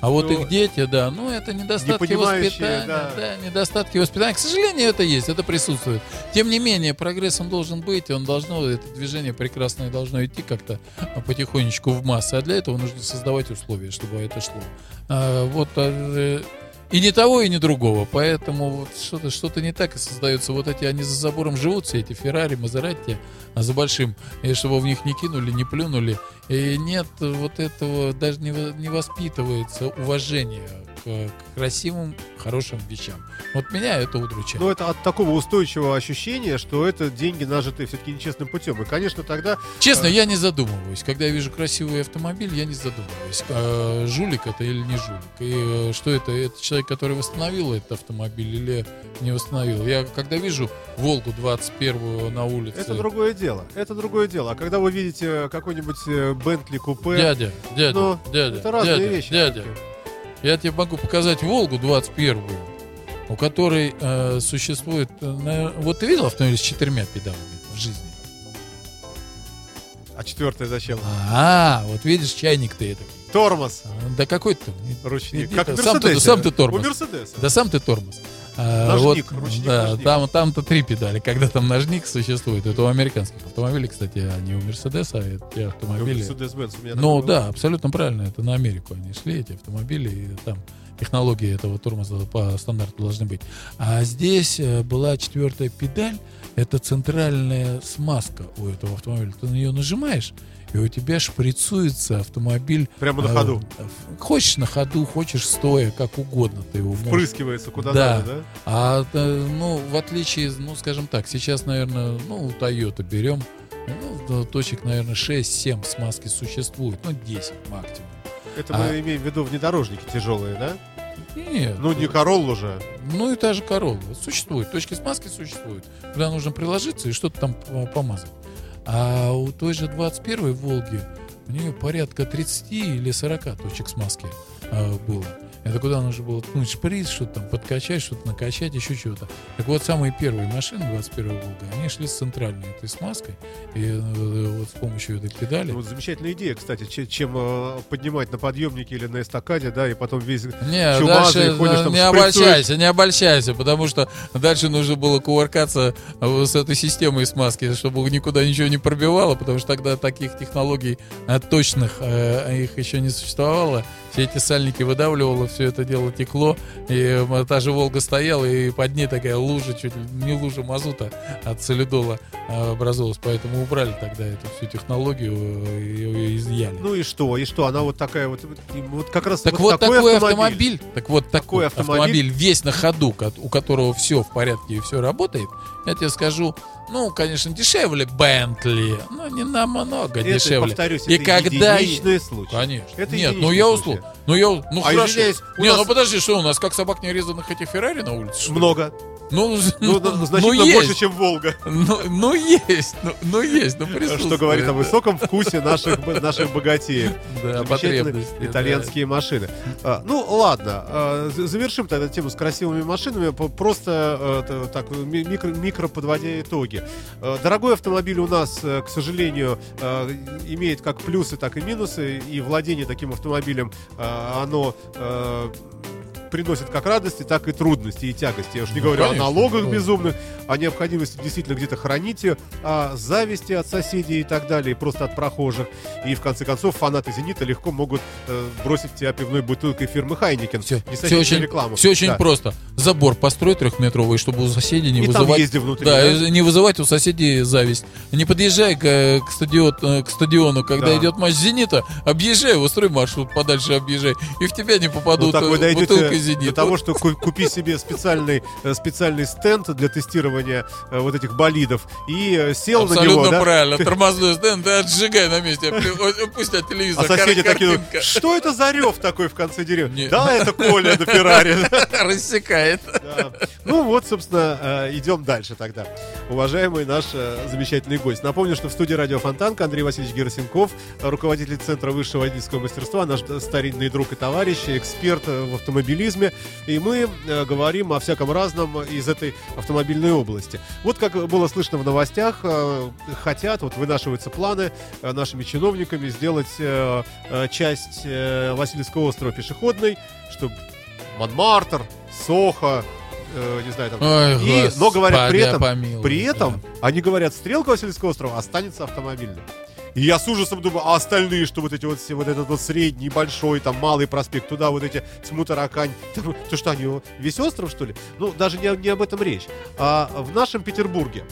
А вот Ну, их дети, да, ну это недостатки воспитания, да. да. недостатки воспитания. К сожалению, это есть, это присутствует. Тем не менее, прогресс он должен быть, он должно, это движение прекрасное должно идти как-то а, потихонечку в массы, а для этого нужно создавать условия, чтобы это шло. А, вот а, э, и не того, и не другого. Поэтому вот что-то что не так и создается. Вот эти, они за забором живут, все эти Феррари, Мазератти, а за большим, и чтобы в них не кинули, не плюнули. И нет вот этого, даже не, не воспитывается уважение к красивым, хорошим вещам. Вот меня это удручает. Но это от такого устойчивого ощущения, что это деньги нажитые все-таки нечестным путем. И, конечно, тогда Честно, А. я не задумываюсь. Когда я вижу красивый автомобиль, я не задумываюсь, э, жулик это или не жулик. И э, что это? Это человек, который восстановил этот автомобиль или не восстановил. Я когда вижу Волгу 21 на улице, это другое дело. Это другое дело. А когда вы видите какой-нибудь э, Бентли купе, дядя, дядя, Ну, дядя, это разные дядя, вещи. дядя, я тебе могу показать Волгу 21 у которой э, существует... э, Вот ты видел автомобиль с четырьмя педалами в жизни? а четвертое зачем? А, вот видишь, чайник ты это. Тормоз, Да какой ты? ручник. Иди Как ты, сам ты- сам ты У тормоз. Мерседеса. Да сам ты тормоз. А, Ножник, вот, ручник, да, ножник. там, там-то три педали. Когда там ножник существует, это у американских автомобилей, кстати, а не у Мерседеса, а это те автомобили. У Ну да, абсолютно правильно. Это на Америку они шли, эти автомобили, и там технологии этого тормоза по стандарту должны быть. А здесь э, была четвертая педаль, это центральная смазка у этого автомобиля. Ты на нее нажимаешь, и у тебя шприцуется автомобиль. Прямо на э, ходу. Хочешь на ходу, хочешь стоя, как угодно ты его можешь. Впрыскивается куда Да. надо, да? А, э, ну, в отличие, ну, скажем так, сейчас, наверное, ну, Toyota берем, ну, точек, наверное, 6-7 смазки существует, ну, 10 максимум. Это А- мы имеем в виду внедорожники тяжелые, да? Нет. Ну, не Короллу же. Ну и та же Королла. Существует. Точки смазки существуют. Куда нужно приложиться и что-то там по- помазать. А у той же 21-й Волги у нее порядка 30 или 40 точек смазки а, было. Это куда нужно было ткнуть шприц, что-то там подкачать, что-то накачать, еще чего-то. Так вот, самые первые машины 21 Волга, они шли с центральной этой смазкой. И э, вот с помощью этой педали. Вот замечательная идея, кстати, че- чем э, поднимать на подъемнике или на эстакаде, да, и потом весь Не, чумазый, дальше ходишь там, не шприцуешь. обольщайся, не обольщайся, потому что дальше нужно было кувыркаться э, с этой системой смазки, чтобы никуда ничего не пробивало, потому что тогда таких технологий точных их еще не существовало. Все эти сальники выдавливало, все это дело текло, и э, та же Волга стояла, и под ней такая лужа, чуть не лужа мазута от солидола э, образовалась, поэтому убрали тогда эту всю технологию э, и изъяли. Ну и что, и что, она вот такая вот, вот как раз Так вот, такой, автомобиль, автомобиль. так вот такой, автомобиль. автомобиль. весь на ходу, у которого все в порядке и все работает, я тебе скажу, ну, конечно, дешевле Бентли, но не намного Это, дешевле. повторюсь, И это когда- единичный случай. Конечно. Это Нет, ну я условно. Ну я, ну А хорошо. извиняюсь, Не, нас- ну подожди, что у нас как собак нерезанных этих Феррари на улице? что ли? Много. Ну, Ну, ну, значительно есть. больше, чем Волга. Ну, ну, есть, ну, ну есть, ну. Что говорит о высоком вкусе наших, наших богатеев. Да, потребности. да. итальянские машины. А, ну, ладно, а, завершим тогда тему с красивыми машинами, просто э, так ми- микро, микро подводя итоги. Э, Дорогой автомобиль у нас, э, к сожалению, имеет как плюсы, так и минусы, и владение таким автомобилем, оно э, приносит как радости, так и трудности и тягости. Я уж не Ну, говорю конечно, о налогах да. безумных, о необходимости действительно где-то хранить о зависти от соседей и так далее, просто от прохожих. И в конце концов фанаты «Зенита» легко могут э, бросить тебя пивной бутылкой фирмы «Heineken». Все, все очень, рекламу. все очень Да. просто. Забор построй трехметровый, чтобы у соседей не И там вызывать... езди внутри. да, да? не вызывать у соседей зависть. Не подъезжай к, э, к, стадион, э, к стадиону, когда Да. идет матч «Зенита», объезжай, устрой маршрут подальше объезжай, и в тебя не попадут Ну, вы э, бутылкой «Зенит». до того, что ку- купи себе специальный, э, специальный стенд для тестирования э, вот этих болидов и э, сел на Абсолютно него, да? правильно. (laughs) Тормозной стенд, да, отжигай на месте. Пли- Пусть от телевизора А соседи такие, что это за рев такой в конце деревни? Да, это Коля на Феррари. (laughs) рассекает. Да. Ну вот, собственно, идем дальше тогда. Уважаемый наш замечательный гость. Напомню, что в студии радио Фонтанка Андрей Васильевич Герасенков, руководитель Центра высшего водительского мастерства, наш старинный друг и товарищ, эксперт в автомобилизме. И мы э, говорим о всяком разном из этой автомобильной области. Вот как было слышно в новостях, э, хотят, вот вынашиваются планы э, нашими чиновниками сделать э, э, часть э, Васильевского острова пешеходной, чтобы Монмартр, Сохо, э, не знаю, там. Ой, И, но говорят, при этом, помилуй, при да. этом, они говорят, стрелка Васильевского острова останется автомобильной. И я с ужасом думаю, а остальные, что вот эти вот все, вот этот вот средний, большой, там, малый проспект, туда вот эти тьму таракань, (laughs) там, то что они, весь остров, что ли? Ну, даже не, не об этом речь. А в нашем Петербурге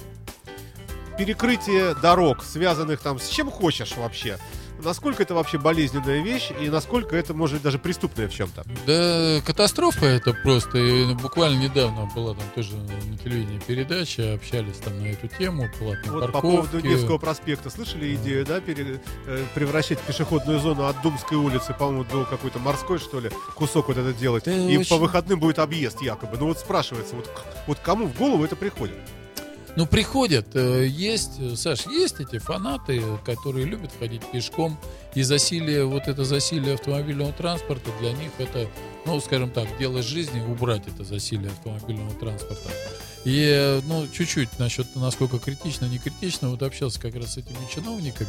перекрытие дорог, связанных там с чем хочешь вообще, насколько это вообще болезненная вещь и насколько это может быть даже преступная в чем-то? Да, катастрофа это просто. И буквально недавно была там тоже на телевидении передача, общались там на эту тему, платные Вот по парковки. поводу Невского проспекта. Слышали идею, да, пере- э, превращать пешеходную зону от Думской улицы, по-моему, до какой-то морской, что ли, кусок вот это делать. Да, и очень- по выходным будет объезд якобы. Ну вот спрашивается, вот, вот кому в голову это приходит? Ну, приходят, э, есть, э, Саш, есть эти фанаты, которые любят ходить пешком, и засилие, вот это засилие автомобильного транспорта для них это, ну, скажем так, дело жизни, убрать это засилие автомобильного транспорта. И, э, ну, чуть-чуть насчет, насколько критично, не критично, вот общался как раз с этими чиновниками.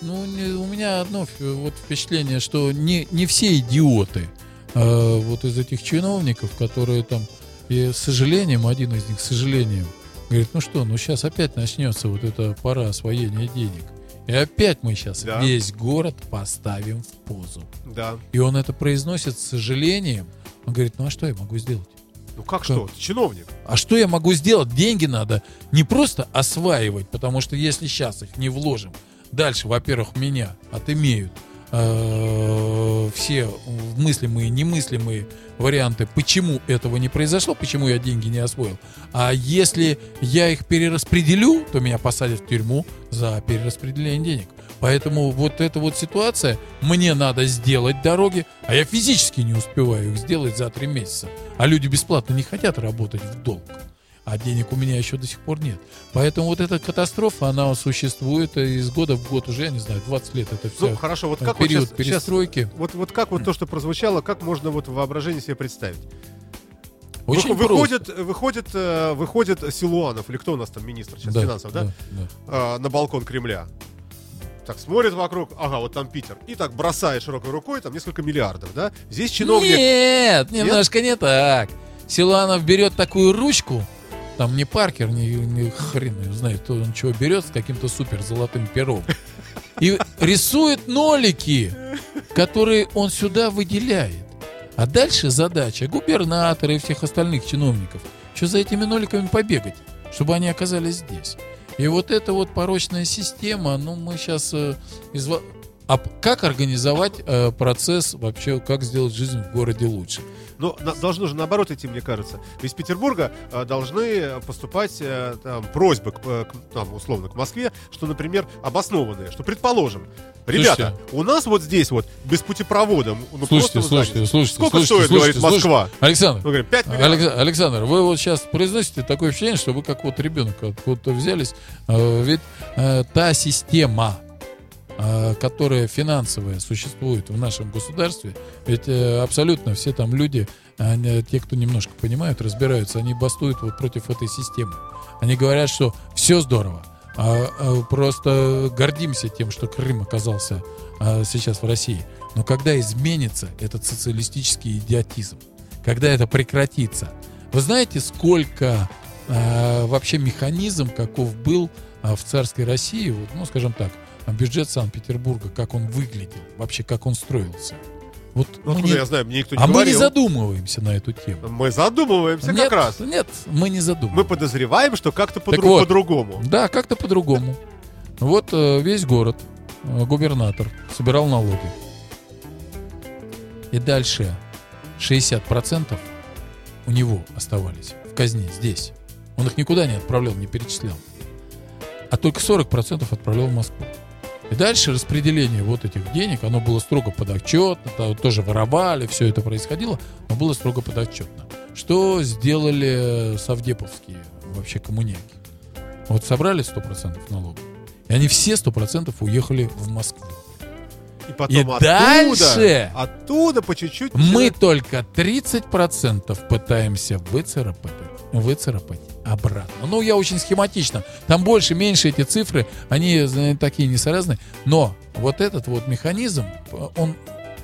Ну, не- у меня одно вот впечатление, что не, не все идиоты, э, вот из этих чиновников, которые там, и с сожалением, один из них, с сожалением, Говорит, ну что, ну сейчас опять начнется вот эта пора освоения денег. И опять мы сейчас Да. весь город поставим в позу. Да. И он это произносит с сожалением. Он говорит, ну а что я могу сделать? Ну как что? Ты чиновник. А что я могу сделать? Деньги надо не просто осваивать, потому что если сейчас их не вложим, дальше, во-первых, меня отымеют э, все мыслимые, немыслимые варианты, почему этого не произошло, почему я деньги не освоил. А если я их перераспределю, то меня посадят в тюрьму за перераспределение денег. Поэтому вот эта вот ситуация, мне надо сделать дороги, а я физически не успеваю их сделать за три месяца. А люди бесплатно не хотят работать в долг. А денег у меня еще до сих пор нет. Поэтому вот эта катастрофа, она существует из года в год уже, я не знаю, 20 лет. Это все Ну хорошо, вот как вот период щас- щас- перестройки. вот, вот как вот то, что прозвучало, как можно вот в воображении себе представить? Очень Вы- выходит, выходит, э, выходит Силуанов, или кто у нас там министр сейчас финансов, да? да. э, на балкон Кремля. Так смотрит вокруг, ага, вот там Питер. И так бросает широкой рукой, там несколько миллиардов, да? Здесь чиновник... Нет, немножко не так. Силуанов берет такую ручку, там не Паркер, не, не хрен знает, кто он чего берет с каким-то супер золотым пером. И рисует нолики, которые он сюда выделяет. А дальше задача губернатора и всех остальных чиновников, что за этими ноликами побегать, чтобы они оказались здесь. И вот эта вот порочная система, ну мы сейчас... А п- как организовать э, процесс вообще, как сделать жизнь в городе лучше? Но на- должно же наоборот идти, мне кажется. Из Петербурга э, должны поступать э, там, просьбы, к, э, к, там, условно, к Москве, что, например, обоснованные, что, предположим, ребята, у нас вот здесь вот без путепровода, ну, Слушайте, слушайте, слушайте, сколько слушайте, стоит, слушайте, говорит Москва? Александр, Мы говорим, 5 миллиардов. Алекс- Александр, вы вот сейчас произносите такое впечатление, что вы как вот ребенок откуда-то взялись. Э, Ведь э, та система, которая финансовая существует в нашем государстве, ведь э, абсолютно все там люди, они, те, кто немножко понимают, разбираются, они бастуют вот против этой системы. Они говорят, что все здорово, а, а, просто гордимся тем, что Крым оказался а, сейчас в России. Но когда изменится этот социалистический идиотизм, когда это прекратится, вы знаете, сколько а, вообще механизм, каков был а, в царской России, ну, скажем так, а бюджет Санкт-Петербурга, как он выглядел, вообще как он строился. Вот Ну, мы не- я знаю, мне никто не а мы не говорил. задумываемся на эту тему. Мы задумываемся нет, как раз. Нет, мы не Мы задумываемся. подозреваем, что как-то подру- вот. по-другому. Да, как-то по-другому. Вот э, весь город, э, губернатор собирал налоги. И дальше 60% у него оставались в казне здесь. Он их никуда не отправлял, не перечислял. А только 40% отправлял в Москву. И дальше распределение вот этих денег, оно было строго подотчетно, то- тоже воровали, все это происходило, но было строго подотчетно. Что сделали совдеповские вообще коммуняки? Вот собрали 100% налогов, и они все 100% уехали в Москву. И потом И оттуда, дальше оттуда по чуть-чуть... Мы только 30% пытаемся выцарапать, выцарапать обратно. Ну, я очень схематично. Там больше, меньше эти цифры, они такие несоразные. Но вот этот вот механизм, он,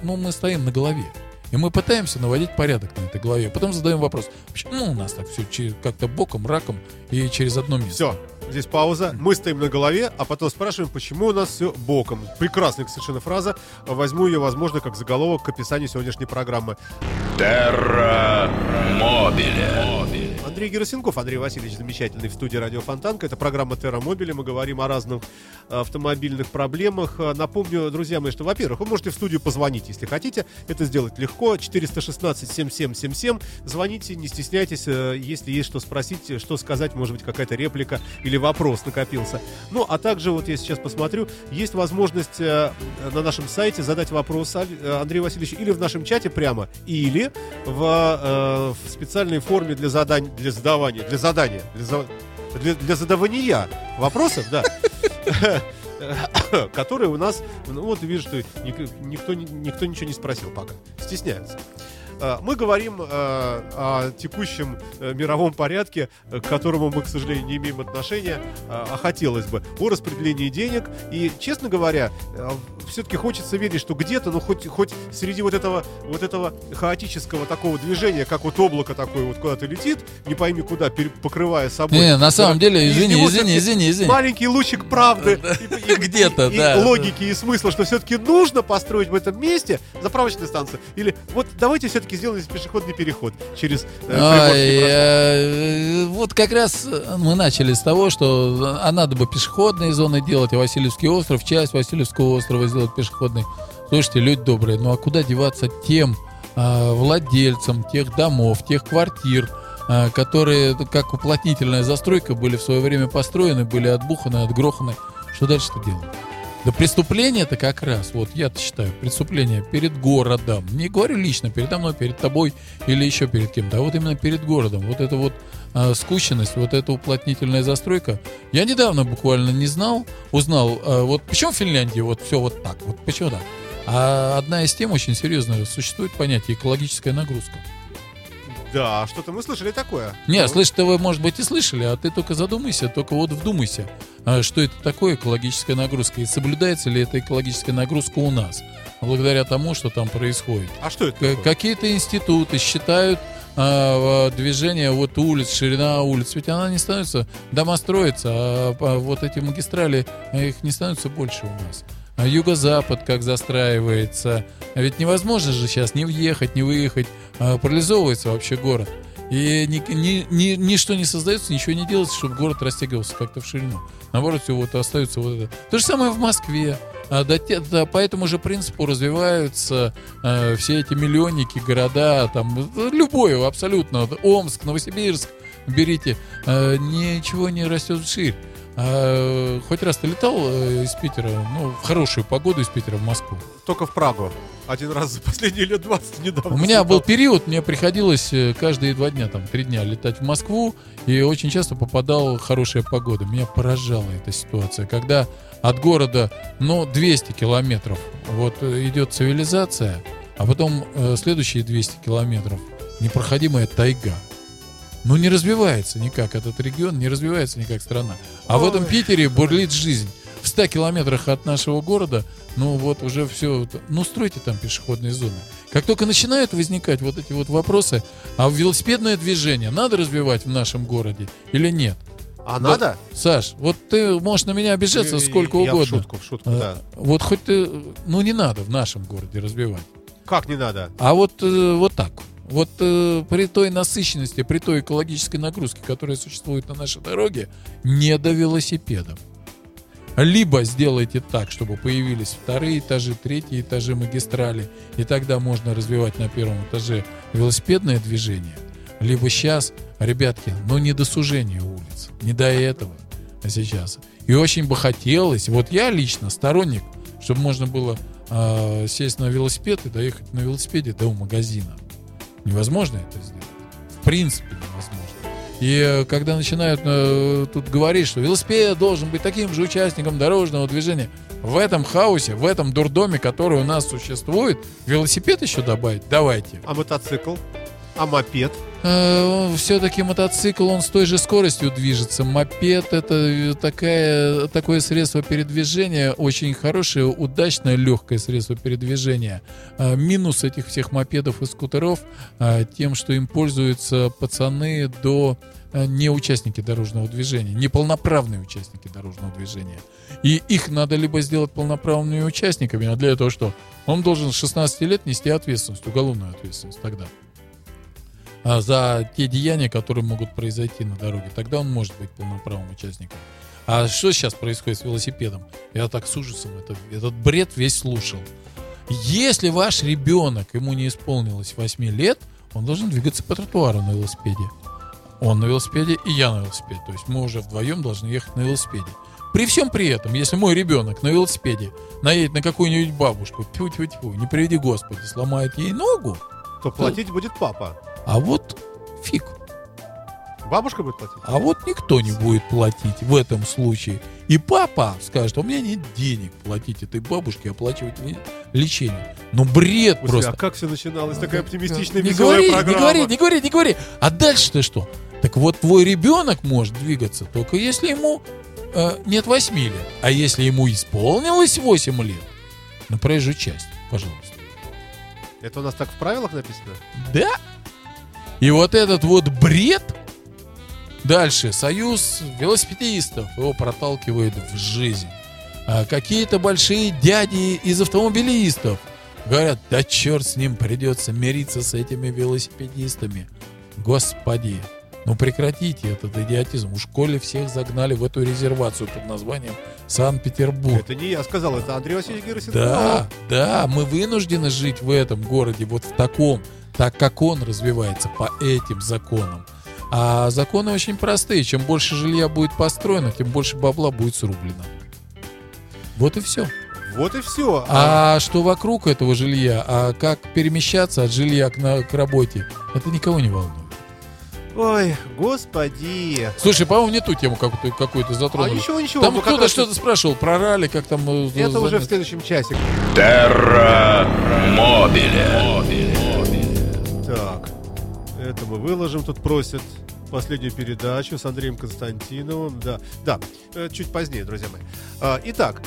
ну, мы стоим на голове. И мы пытаемся наводить порядок на этой голове. Потом задаем вопрос, почему у нас так все как-то боком, раком и через одно место? Все, здесь пауза. Мы стоим на голове, а потом спрашиваем, почему у нас все боком. Прекрасная совершенно фраза. Возьму ее, возможно, как заголовок к описанию сегодняшней программы. Терра Мобиле. Андрей Герасенков, Андрей Васильевич, замечательный в студии Радио Фонтанка. Это программа Терра Мобили. Мы говорим о разных автомобильных проблемах. А, Напомню, друзья мои, что, во-первых, вы можете в студию позвонить, если хотите. Это сделать легко. 416-7777. Звоните, не стесняйтесь, э, если есть что спросить, что сказать, может быть, какая-то реплика или вопрос накопился. Ну, а также, вот я сейчас посмотрю, есть возможность э, на нашем сайте задать вопрос э, Андрею Васильевичу или в нашем чате прямо, или в, э, в специальной форме для задания, для задавания, для задания, для, за- для, для задавания вопросов, да. (laughs) Которые у нас, ну вот вижу, что ник- никто, никто ничего не спросил пока. Стесняются. Э, Мы говорим э, о текущем э, мировом порядке, к которому мы, к сожалению, не имеем отношения, а хотелось бы, о распределении денег. И, честно говоря, все-таки хочется верить, что где-то, ну хоть, хоть среди вот этого, вот этого хаотического такого движения, как вот облако такое вот куда-то летит, не пойми куда, покрывая собой. Не, на самом деле, Из извини, извини, извини, извини. Маленький лучик правды (laughs) Где-то, да. логики и смысла, что все-таки нужно построить в этом месте заправочную станцию. Или вот давайте все-таки сделаем здесь пешеходный переход через э, э, вот как раз э, мы начали с того, что а надо бы пешеходные зоны делать, а Васильевский остров, часть Васильевского острова сделать пешеходной. Слушайте, люди добрые, ну а куда деваться тем а, владельцам тех домов, тех квартир, а, которые, как уплотнительная застройка, были в свое время построены, были отбуханы, отгроханы. Что дальше-то делать? Да преступление это как раз, вот я считаю, преступление перед городом. Не говорю лично передо мной, перед тобой или еще перед кем-то, а вот именно перед городом. Вот эта вот а, скученность, вот эта уплотнительная застройка. Я недавно буквально не знал, узнал, а, вот почему в Финляндии вот все вот так, вот почему так. А одна из тем очень серьезная, существует понятие экологическая нагрузка. Да, что-то мы слышали такое. Не, Ну, слышать-то вы, может быть, и слышали, а ты только задумайся, только вот вдумайся, а, что это такое экологическая нагрузка и соблюдается ли эта экологическая нагрузка у нас, благодаря тому, что там происходит. А что это? Какие-то институты считают а, движение вот улиц, ширина улиц, ведь она не становится, дома строятся, а а вот эти магистрали, а их не становится больше у нас. А юго-запад как застраивается. А ведь невозможно же сейчас не въехать, не выехать. А, парализовывается вообще город. И ни, ни- ни- ничто не создается, ничего не делается, чтобы город растягивался как-то в ширину. Наоборот, все вот остается вот это. То же самое в Москве. А, да, да, по этому же принципу развиваются э, все эти миллионники, города, там, любое абсолютно, Омск, Новосибирск, берите, э, ничего не растет вширь. А, хоть раз ты летал э, из Питера, ну, в хорошую погоду из Питера в Москву? Только в Прагу. Один раз за последние лет 20 недавно. У меня слетал. был период, мне приходилось э, каждые два дня, там, три дня летать в Москву, и очень часто попадал хорошая погода. Меня поражала эта ситуация, когда от города, ну, 200 километров, вот э, идет цивилизация, а потом э, следующие 200 километров непроходимая тайга. Ну, не развивается никак этот регион, не развивается никак страна. А в этом Ой. Питере бурлит жизнь. В 100 километрах от нашего города, ну вот уже все, ну стройте там пешеходные зоны. Как только начинают возникать вот эти вот вопросы, а велосипедное движение надо развивать в нашем городе или нет? А Да. надо? Саш, вот ты можешь на меня обижаться И- сколько я угодно. в шутку, в шутку, А, да. Вот хоть ты, ну не надо в нашем городе развивать. Как не надо? А вот, э, вот так. Вот э, при той насыщенности, при той экологической нагрузке, которая существует на нашей дороге, не до велосипедов. Либо сделайте так, чтобы появились вторые этажи, третьи этажи магистрали, и тогда можно развивать на первом этаже велосипедное движение. Либо сейчас, ребятки, ну не до сужения улиц, не до этого а сейчас. И очень бы хотелось, вот я лично сторонник, чтобы можно было а, сесть на велосипед и доехать на велосипеде до магазина. Невозможно это сделать. В принципе невозможно. И э, когда начинают э, тут говорить, что велосипед должен быть таким же участником дорожного движения, в этом хаосе, в этом дурдоме, который у нас существует, велосипед еще добавить? Давайте. А мотоцикл? А мопед? Все-таки мотоцикл, он с той же скоростью движется. Мопед это э, такая, такое средство передвижения, очень хорошее, удачное, легкое средство передвижения. А, Минус этих всех мопедов и скутеров а, тем, что им пользуются пацаны до не участники дорожного движения, неполноправные участники дорожного движения. И их надо либо сделать полноправными участниками, а для этого что? Он должен с 16 лет нести ответственность, уголовную ответственность тогда. А, за те деяния, которые могут произойти на дороге. Тогда он может быть полноправным участником. А что сейчас происходит с велосипедом? Я так с ужасом это, этот бред весь слушал. Если ваш ребенок, ему не исполнилось 8 лет, он должен двигаться по тротуару на велосипеде. Он на велосипеде и я на велосипеде. То есть мы уже вдвоем должны ехать на велосипеде. При всем при этом, если мой ребенок на велосипеде наедет на какую-нибудь бабушку, тьфу тьфу тьфу не приведи Господи, сломает ей ногу, То платить будет папа. А вот фиг. Бабушка будет платить? А вот никто не будет платить в этом случае. И папа скажет, «А у меня нет денег платить этой бабушке, оплачивать лечение. Ну бред Господи, просто. а как все начиналось? Такая оптимистичная, не говори, программа. не говори, не говори, не говори. А дальше-то что? Так вот, твой ребенок может двигаться только если ему э, нет 8 лет. А если ему исполнилось 8 лет, на проезжую часть, пожалуйста. Это у нас так в правилах написано? Да. И вот этот вот бред дальше союз велосипедистов его проталкивает в жизнь. А какие-то большие дяди из автомобилистов говорят, да черт с ним придется мириться с этими велосипедистами. Господи, ну прекратите этот идиотизм. У школе всех загнали в эту резервацию под названием Санкт-Петербург. Это не я сказал, это Андрей Васильевич Герасимов. Да, да, мы вынуждены жить в этом городе, вот в таком, так как он развивается по этим законам. А законы очень простые. Чем больше жилья будет построено, тем больше бабла будет срублено. Вот и все. Вот и все. А что вокруг этого жилья, а как перемещаться от жилья к, на- к работе, это никого не волнует. Ой, господи. Слушай, по-моему, не ту тему какую-то, какую-то А затронули. ничего, ничего. Там как кто-то раз- что-то спрашивал про ралли, как там... э, Это уже в занят- следующем часе. Терра Мобиле. Это мы выложим. Тут просят последнюю передачу с Андреем Константиновым. Да, да, э, чуть позднее, друзья мои. А, Итак,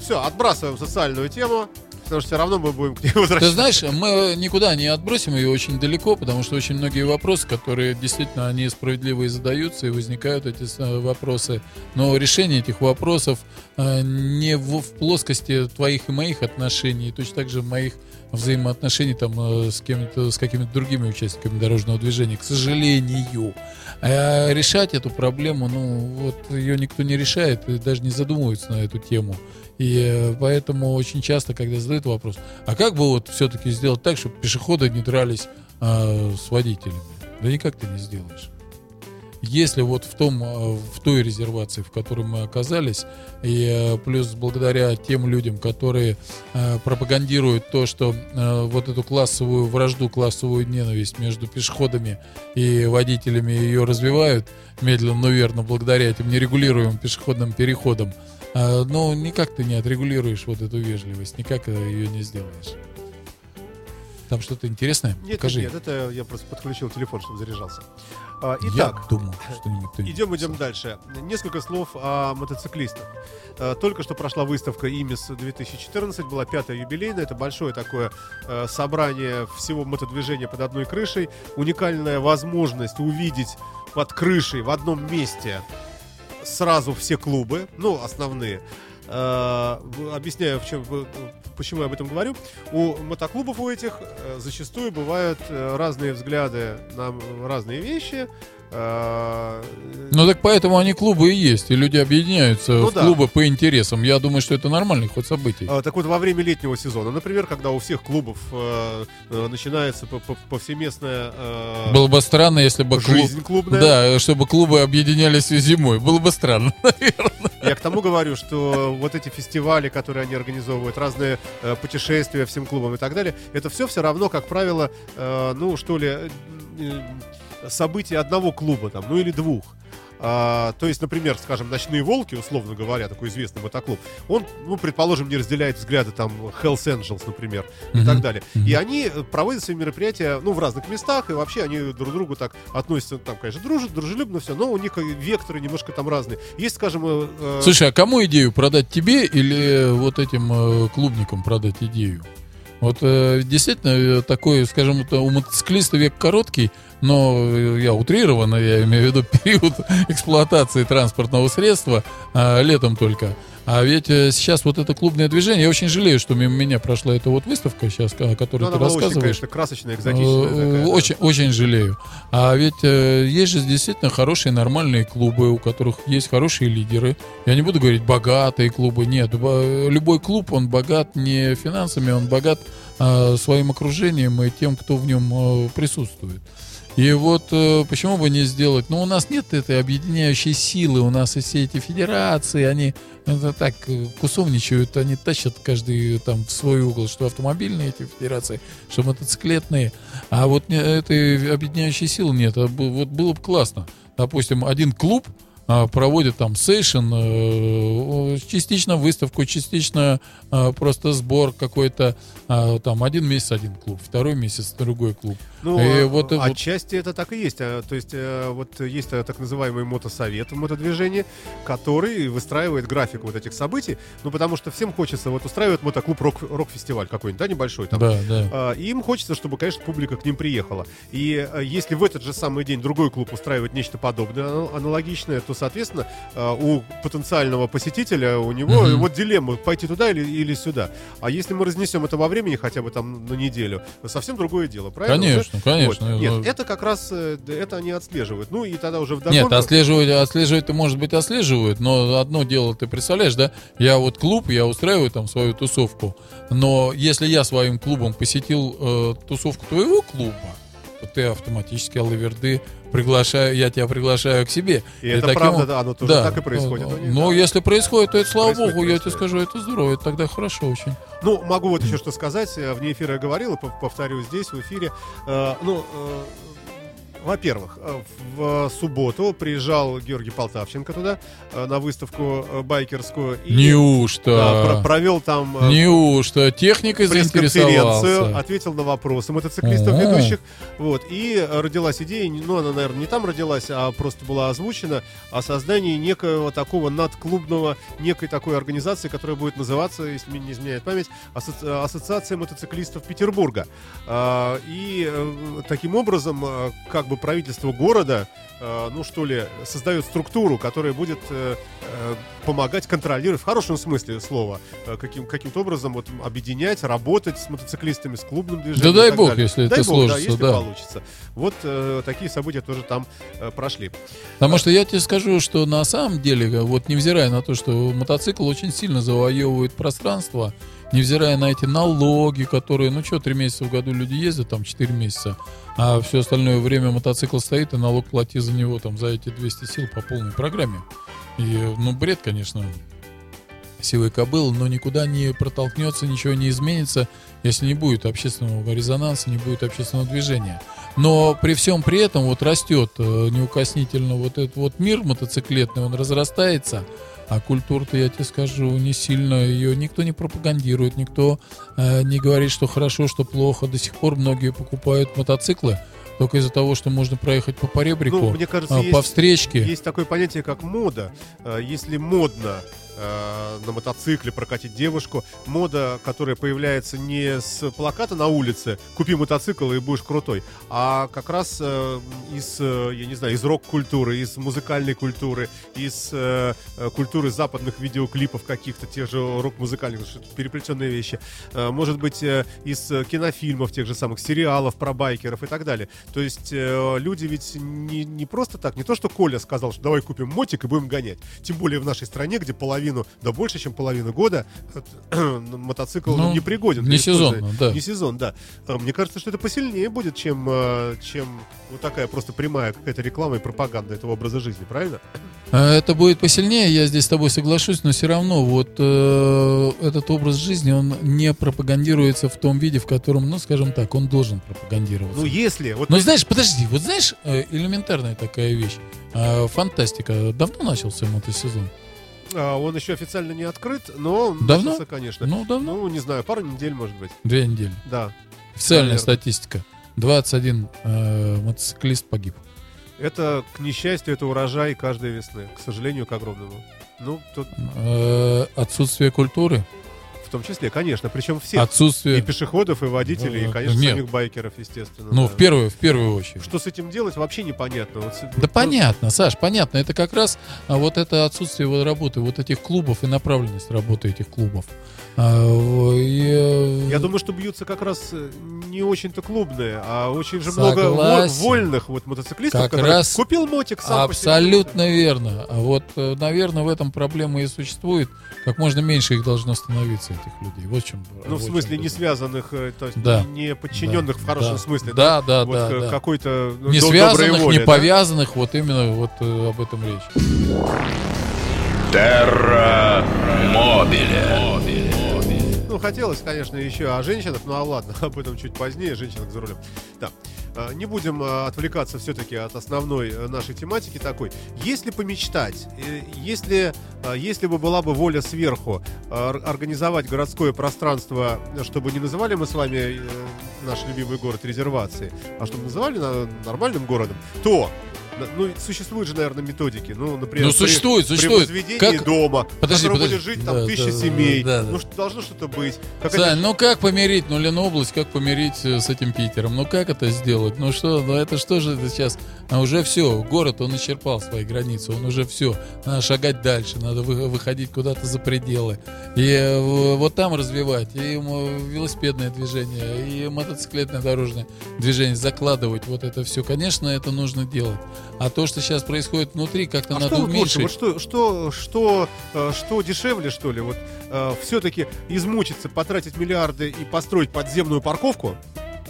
все, отбрасываем социальную тему, потому что все равно мы будем к ней (laughs) Ты возвращаться. знаешь, мы никуда не отбросим ее очень далеко, потому что очень многие вопросы, которые действительно они справедливые задаются и возникают эти вопросы, но решение этих вопросов э, не в, в плоскости твоих и моих отношений, и точно так же моих взаимоотношений там э, с кем-то, с какими-то другими участниками дорожного движения, к сожалению. А решать эту проблему, ну, вот ее никто не решает и даже не задумывается на эту тему. И э, поэтому очень часто, когда задают вопрос, а как бы вот все-таки сделать так, чтобы пешеходы не дрались а, с водителями? Да никак ты не сделаешь. Если вот в, том, э, в той резервации, в которой мы оказались, и э, плюс благодаря тем людям, которые пропагандируют то, что вот эту классовую вражду, классовую ненависть между пешеходами и водителями ее развивают медленно, но верно, благодаря этим нерегулируемым пешеходным переходам, а, ну, никак ты не отрегулируешь вот эту вежливость, никак э, ее не сделаешь. Там что-то интересное? Нет, Покажи. нет, это я просто подключил телефон, чтобы заряжался. А, Я Итак, думал, что никто не Идем, идем дальше. Несколько слов о мотоциклистах. Э, Только что прошла выставка ИМИС 2014, была пятая юбилейная. Это большое такое э, собрание всего мотодвижения под одной крышей. Уникальная возможность увидеть под крышей в одном месте сразу все клубы, ну, основные. Э, Объясняю, в чем, почему я об этом говорю. У мотоклубов у этих э, зачастую бывают э, разные взгляды на разные вещи. Э, Ну так поэтому они клубы и есть, и люди объединяются Ну в да. клубы по интересам. Я думаю, что это нормальный ход событий. А, Так вот, во время летнего сезона, например, когда у всех клубов э, э, начинается по- по- повсеместная э, Было бы странно, если бы клуб... жизнь клубная. Да, чтобы клубы объединялись зимой. Было бы странно. (laughs) Я к тому говорю, что вот эти фестивали, которые они организовывают, разные э, путешествия всем клубам и так далее, это все все равно, как правило, э, ну что ли, э, события одного клуба там, ну или двух. А, то есть, например, скажем, «Ночные волки», условно говоря, такой известный мотоклуб, он, ну, предположим, не разделяет взгляды там Hells Angels, например, и Мгм. так далее. Мгм. И они э, проводят свои мероприятия, ну, в разных местах, и вообще они друг к другу так относятся, там, конечно, дружат, дружелюбно все, но у них векторы немножко там разные. Есть, скажем, э, э, Слушай, а кому идею продать тебе или вот этим э, клубникам продать идею? Вот э, действительно э, такой, скажем, у мотоциклиста век короткий, но э, я утрированно, я имею в виду (laughs) период эксплуатации транспортного средства, а, летом только. А ведь э, сейчас вот это клубное движение, я очень жалею, что мимо меня прошла эта вот выставка сейчас, о которой Ну, ты была очень, рассказываешь. конечно, красочная, экзотичная. Э, такая, да. Очень, очень жалею. А ведь э, есть же действительно хорошие нормальные клубы, у которых есть хорошие лидеры. Я не буду говорить богатые клубы, нет. Любой клуб, он богат не финансами, он богат а, своим окружением и тем, кто в нем э, присутствует. И вот э, почему бы не сделать? Ну, у нас нет этой объединяющей силы, у нас и все эти федерации, они это так э, кусовничают, они тащат каждый там в свой угол, что автомобильные эти федерации, что мотоциклетные. А вот этой объединяющей силы нет. А вот было бы классно. Допустим, один клуб а, проводит там сейшн, э, частично выставку, частично а, просто сбор какой-то, а, там один месяц один клуб, второй месяц другой клуб. Ну, И а- вот- вот- отчасти это так и есть. А, То есть, э, вот есть э, так называемый мотосовет в мотодвижении, который выстраивает график вот этих событий. Ну, потому что всем хочется, вот устраивает мотоклуб рок- рок-фестиваль какой-нибудь, да, небольшой там. Да, да. А, и Им хочется, чтобы, конечно, публика к ним приехала. И э, если в этот же самый день другой клуб устраивает нечто подобное, аналогичное, то, соответственно, у потенциального посетителя, у него Мгм. вот дилемма, пойти туда или, или сюда. А если мы разнесем это во времени, хотя бы там на неделю, совсем другое дело, правильно? Конечно, конечно. Вот. Нет, Ну, это как раз, э, это они отслеживают. Ну и тогда уже вдогонку... Нет, отслеживать, отслеживать-то, может быть, отслеживают, но одно дело, ты представляешь, да, я вот клуб, я устраиваю там свою тусовку, но если я своим клубом посетил э, тусовку твоего клуба, то ты автоматически, Аллаверды, приглашаю, я тебя приглашаю к себе. И это таким правда, да, оно тоже так и происходит. у них, Ну, да. если происходит, то это, слава Происходит, богу, я тебе происходит. скажу, это здорово, это тогда хорошо очень. Ну, могу вот еще что сказать. Э, Вне эфира я говорил, и пов- повторю здесь, в эфире. Э, ну, э, во-первых, э, в субботу приезжал Георгий Полтавченко туда э, на выставку э, байкерскую. И, Неужто? да, про- провел там Неужто? Техникой заинтересовался? ответил на вопросы мотоциклистов О. ведущих. Вот. И родилась идея, ну, она, наверное, не там родилась, а просто была озвучена, о создании некого такого надклубного, некой такой организации, которая будет называться, если мне не изменяет память, Асоци- Ассоциация мотоциклистов Петербурга. А, И таким образом, как бы правительство города, э, ну что ли, создает структуру, которая будет э, э, помогать контролировать, в хорошем смысле слова, э, каким, каким-то образом вот, объединять, работать с мотоциклистами, с клубным движением. Да дай бог, далее. если дай это бог, сложится, да, если да. получится. Вот э, такие события тоже там э, прошли. Потому что я тебе скажу, что на самом деле, вот невзирая на то, что мотоцикл очень сильно завоевывает пространство, невзирая на эти налоги, которые, ну что, три месяца в году люди ездят, там 4 месяца, а все остальное время мотоцикл стоит, и налог плати за него там за эти 200 сил по полной программе. И, ну, бред, конечно, силой кобыл, но никуда не протолкнется, ничего не изменится, если не будет общественного резонанса, не будет общественного движения. Но при всем при этом вот растет э, неукоснительно вот этот вот мир мотоциклетный, он разрастается, а культура-то, я тебе скажу, не сильно, ее никто не пропагандирует, никто э, не говорит, что хорошо, что плохо. До сих пор многие покупают мотоциклы только из-за того, что можно проехать по поребрику, Ну, мне кажется, а, есть, по встречке. есть такое понятие, как мода. Э, Если модно э, на мотоцикле прокатить девушку, мода, которая появляется не с плаката на улице «Купи мотоцикл и будешь крутой», а как раз э, из, э, я не знаю, из рок-культуры, из музыкальной культуры, из э, э, культуры западных видеоклипов каких-то, тех же рок-музыкальных, переплетенные вещи. Э, Может быть, э, из кинофильмов, тех же самых сериалов про байкеров и так далее. То есть э, люди ведь не, не просто так, не то, что Коля сказал, что давай купим мотик и будем гонять. Тем более в нашей стране, где половину, да больше, чем половину года э, (clears throat) мотоцикл Ну, не пригоден. не сезонно, да. Не сезон, да. А, Мне кажется, что это посильнее будет, чем, э, чем вот такая просто прямая какая-то реклама и пропаганда этого образа жизни, правильно? А, Это будет посильнее, я здесь с тобой соглашусь, но все равно вот э, этот образ жизни, он не пропагандируется в том виде, в котором, ну, скажем так, он должен пропагандироваться. Ну, если... Вот Но знаешь, подожди, вот знаешь, э, элементарная такая вещь. А, Фантастика. Давно начался мотосезон? А, он еще официально не открыт, но Давно? начался, конечно. Ну, давно. Ну, не знаю, пару недель, может быть. Две недели. Да. Официальная Наверное. статистика. 21 э, мотоциклист погиб. Это, к несчастью, это урожай каждой весны. К сожалению, к огромному. Ну, тут Э, отсутствие культуры. В том числе, конечно. Причем все. Отсутствие... И пешеходов, и водителей, Да, и, конечно, нет. самих байкеров, естественно. Ну, да. в первую, в первую очередь. Что с этим делать, вообще непонятно. Вот Да вот- понятно, Саш, понятно. Это как раз а, вот это отсутствие вот работы вот этих клубов и направленность работы этих клубов. А, в- и, Я думаю, что бьются как раз э, не очень-то клубные, а очень же много Согласен. вольных вот мотоциклистов, Как которые раз купил мотик сам по себе. Абсолютно верно. А вот, э, наверное, в этом проблема и существует. Как можно меньше их должно становиться, этих людей. Вот в чем. Ну, в вот смысле, чем не связанных, э, то есть Да. не подчиненных Да, в хорошем да. смысле. Да, да, Вот да. э, да. какой-то ну, Не до- доброй связанных, воли, не да? повязанных, вот именно вот об этом речь. Терра Мобиле. Ну, хотелось, конечно, еще о женщинах, ну а ладно, (laughs) об этом чуть позднее, женщинах за рулем. Да. А, Не будем а, отвлекаться все-таки от основной э, нашей тематики такой. Если помечтать, э, если, если бы была бы воля сверху ор- организовать городское пространство, э, чтобы не называли мы с вами э, наш любимый город резервацией, а чтобы называли на- нормальным городом, то ну, существуют же, наверное, методики. Ну, например, Ну, существует, при, существует. При Как- дома, Подожди, в котором подожди. будет жить там Да, тысячи да, семей. да, да. Ну, что- должно что-то быть. Какая-то Сань, ну как помирить, ну Ленобласть, как помирить э, с этим Питером? Ну как это сделать? Ну что, ну это что же это сейчас? А уже все, город, он исчерпал свои границы, он уже все. Надо шагать дальше, надо вы- выходить куда-то за пределы. И э, вот там развивать и велосипедное движение, и мотоциклетное дорожное движение, закладывать вот это все. Конечно, это нужно делать. А то, что сейчас происходит внутри, как-то А надо что вот лучше? уменьшить. Вот что, что, что, э, что дешевле, что ли? Вот все-таки измучиться, потратить миллиарды и построить подземную парковку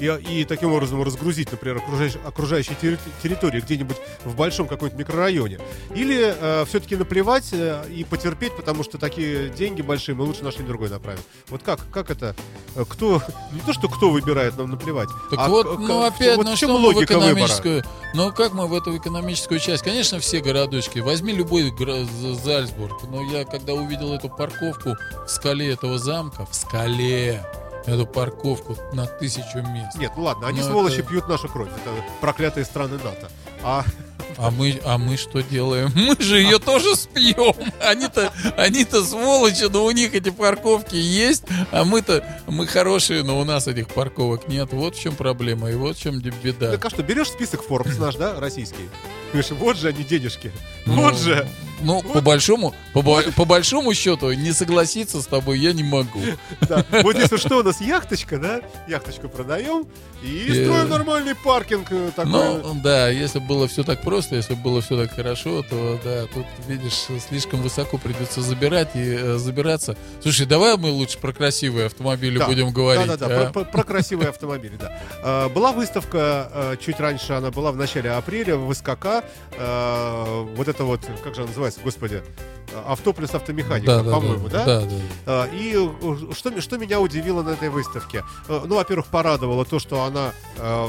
и, и таким образом разгрузить, например, окружающие, окружающие терри- территории где-нибудь в большом каком-нибудь микрорайоне. Или все-таки наплевать э, и потерпеть, потому что такие деньги большие мы лучше на что-нибудь другое направим. Вот как, как это? Э, Кто, не то, что кто выбирает, нам наплевать. Так а вот, ну опять, вот ну что мы в логика выбора? экономическую... Ну как мы в эту экономическую часть? Конечно, все городочки. Возьми любой гра- Зальцбург. Но я когда увидел эту парковку в скале этого замка, в скале, эту парковку на тысячу мест. Нет, ну ладно, они Ну, сволочи это- пьют нашу кровь. Это проклятые страны НАТО. А А мы, а мы что делаем? (laughs) Мы же ее тоже спьем. Они-то, они-то сволочи, но у них эти парковки есть, а мы-то, мы хорошие, но у нас этих парковок нет. Вот в чем проблема и вот в чем беда. Так а что, берешь список Forbes наш, да, российский? Говоришь, вот же они денежки. Ну, Вот же. Ну, по большому, по, по большому счету, не согласиться с тобой я не могу. Да. Вот если что, у нас яхточка, да? Яхточку продаем и Э, строим нормальный паркинг э, такой. Ну, да, если бы было все так просто, если бы было все так хорошо, то да, тут, видишь, слишком высоко придется забирать и э, забираться. Слушай, давай мы лучше про красивые автомобили Да. будем говорить. Да, да, а? да, про, про- про красивые автомобили, да. А, Была выставка э, чуть раньше, она была в начале апреля в СКК. Э, Вот это вот, как же она называется, господи, авто плюс автомеханика, Да, да, по-моему, да? Да, да. А, И э, что, что меня удивило на этой выставке? Э, Ну, во-первых, порадовало то, что она э,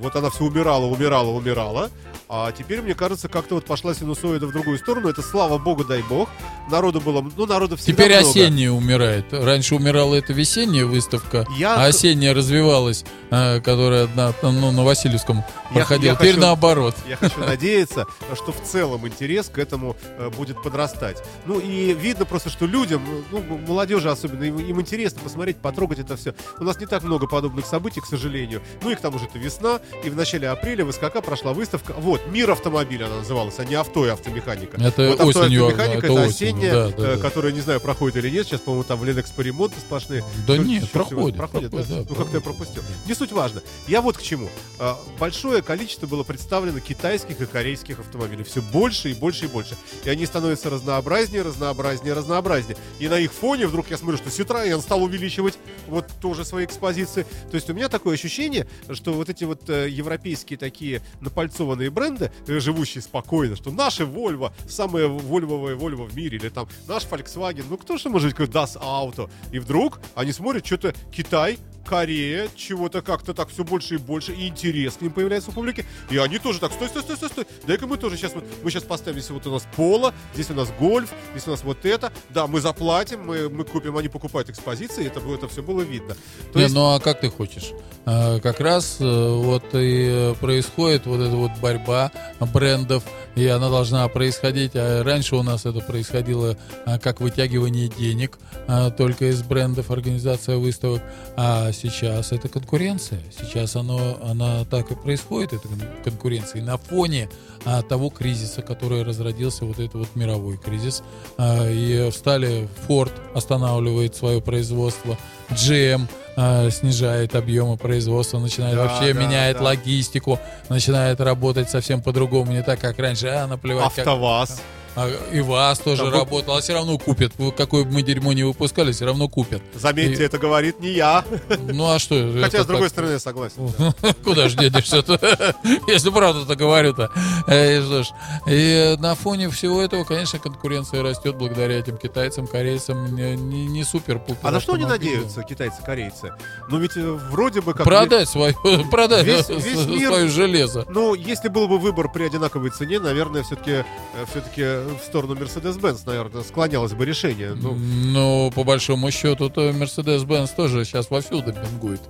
вот она все умирала, умирала, умирала. А теперь, мне кажется, как-то вот пошла синусоида в другую сторону. Это слава богу, дай бог. Народу было, ну, народу всегда Теперь много. осенняя умирает. Раньше умирала эта весенняя выставка, Я- а осенняя развивалась, э, которая на, ну, на Васильевском Я- проходила. я Теперь хочу- наоборот. Я хочу надеяться, что в целом интерес к этому э, будет подрастать. Ну и видно просто, что людям, ну, молодежи особенно, им, им интересно посмотреть, потрогать это все. У нас не так много подобных событий, к сожалению. Ну и к тому же это весна, и в начале апреля в СКК прошла выставка. Вот, «Мир автомобиля» она называлась, а не «Авто и автомеханика». Это вот «Авто и автомеханика» это это, осенняя, да, да, э, да. которая, не знаю, проходит или нет. Сейчас, по-моему, там ремонты сплошные. Да Ну, нет, всего- проходит. проходит, да? проходит, да, Ну, как-то я проходит. пропустил. Не суть важно. Я вот к чему. А, Большое количество было представлено китайских и корейских автомобилей. Все больше и больше и больше. И они становятся разнообразнее, разнообразнее, разнообразнее. И на их фоне вдруг я смотрю, что Citroёn стал увеличивать вот тоже свои экспозиции. То есть у меня такое ощущение, что вот эти вот э, европейские такие напальцованные бренды, э, живущие спокойно, что наши Volvo, самые вольвовые Volvo в мире, или там наш Volkswagen, ну кто же может быть Das Auto? И вдруг они смотрят, что-то Китай, Корея, чего-то как-то так все больше и больше, и интерес к ним появляется у публики. И они тоже так, стой, стой, стой, стой, стой. Дай-ка мы тоже сейчас вот, мы сейчас поставим, здесь вот у нас поло, здесь у нас гольф, здесь у нас вот это. Да, мы заплатим, мы, мы купим, они покупают экспозиции, это, было- это все было видно. То Не, есть, ну а как ты хочешь? а, как раз э, вот и происходит вот эта вот борьба брендов, и она должна происходить. А раньше у нас это происходило а, как вытягивание денег а, только из брендов, организация выставок, а сейчас это конкуренция. Сейчас оно, она так и происходит, это конкуренция. И на фоне а, того кризиса, который разродился, вот этот вот мировой кризис, а, и встали, Ford останавливает свое производство, GM э, снижает объемы производства, начинает да, вообще да, меняет да. логистику, начинает работать совсем по-другому, не так, как раньше, а наплевать. АвтоВАЗ. Как... А, и вас тоже Там работал, а все равно купят. Какое бы мы дерьмо не выпускали, все равно купят. Заметьте, и... это говорит не я. Ну а что? Хотя, с другой так... стороны, я согласен. (laughs) Куда (laughs) же денешься-то? Если правду-то говорю-то. И на фоне всего этого, конечно, конкуренция растет благодаря этим китайцам, корейцам. Не супер-пупер. А на что они надеются, китайцы, корейцы? Ну ведь э, вроде бы как... Продать свое, (laughs) продать свое железо. Ну, если был бы выбор при одинаковой цене, наверное, все-таки э, все-таки в сторону Mercedes-Benz, наверное, склонялось бы решение. Ну, ну по большому счету, то Mercedes-Benz тоже сейчас вовсю демпингует.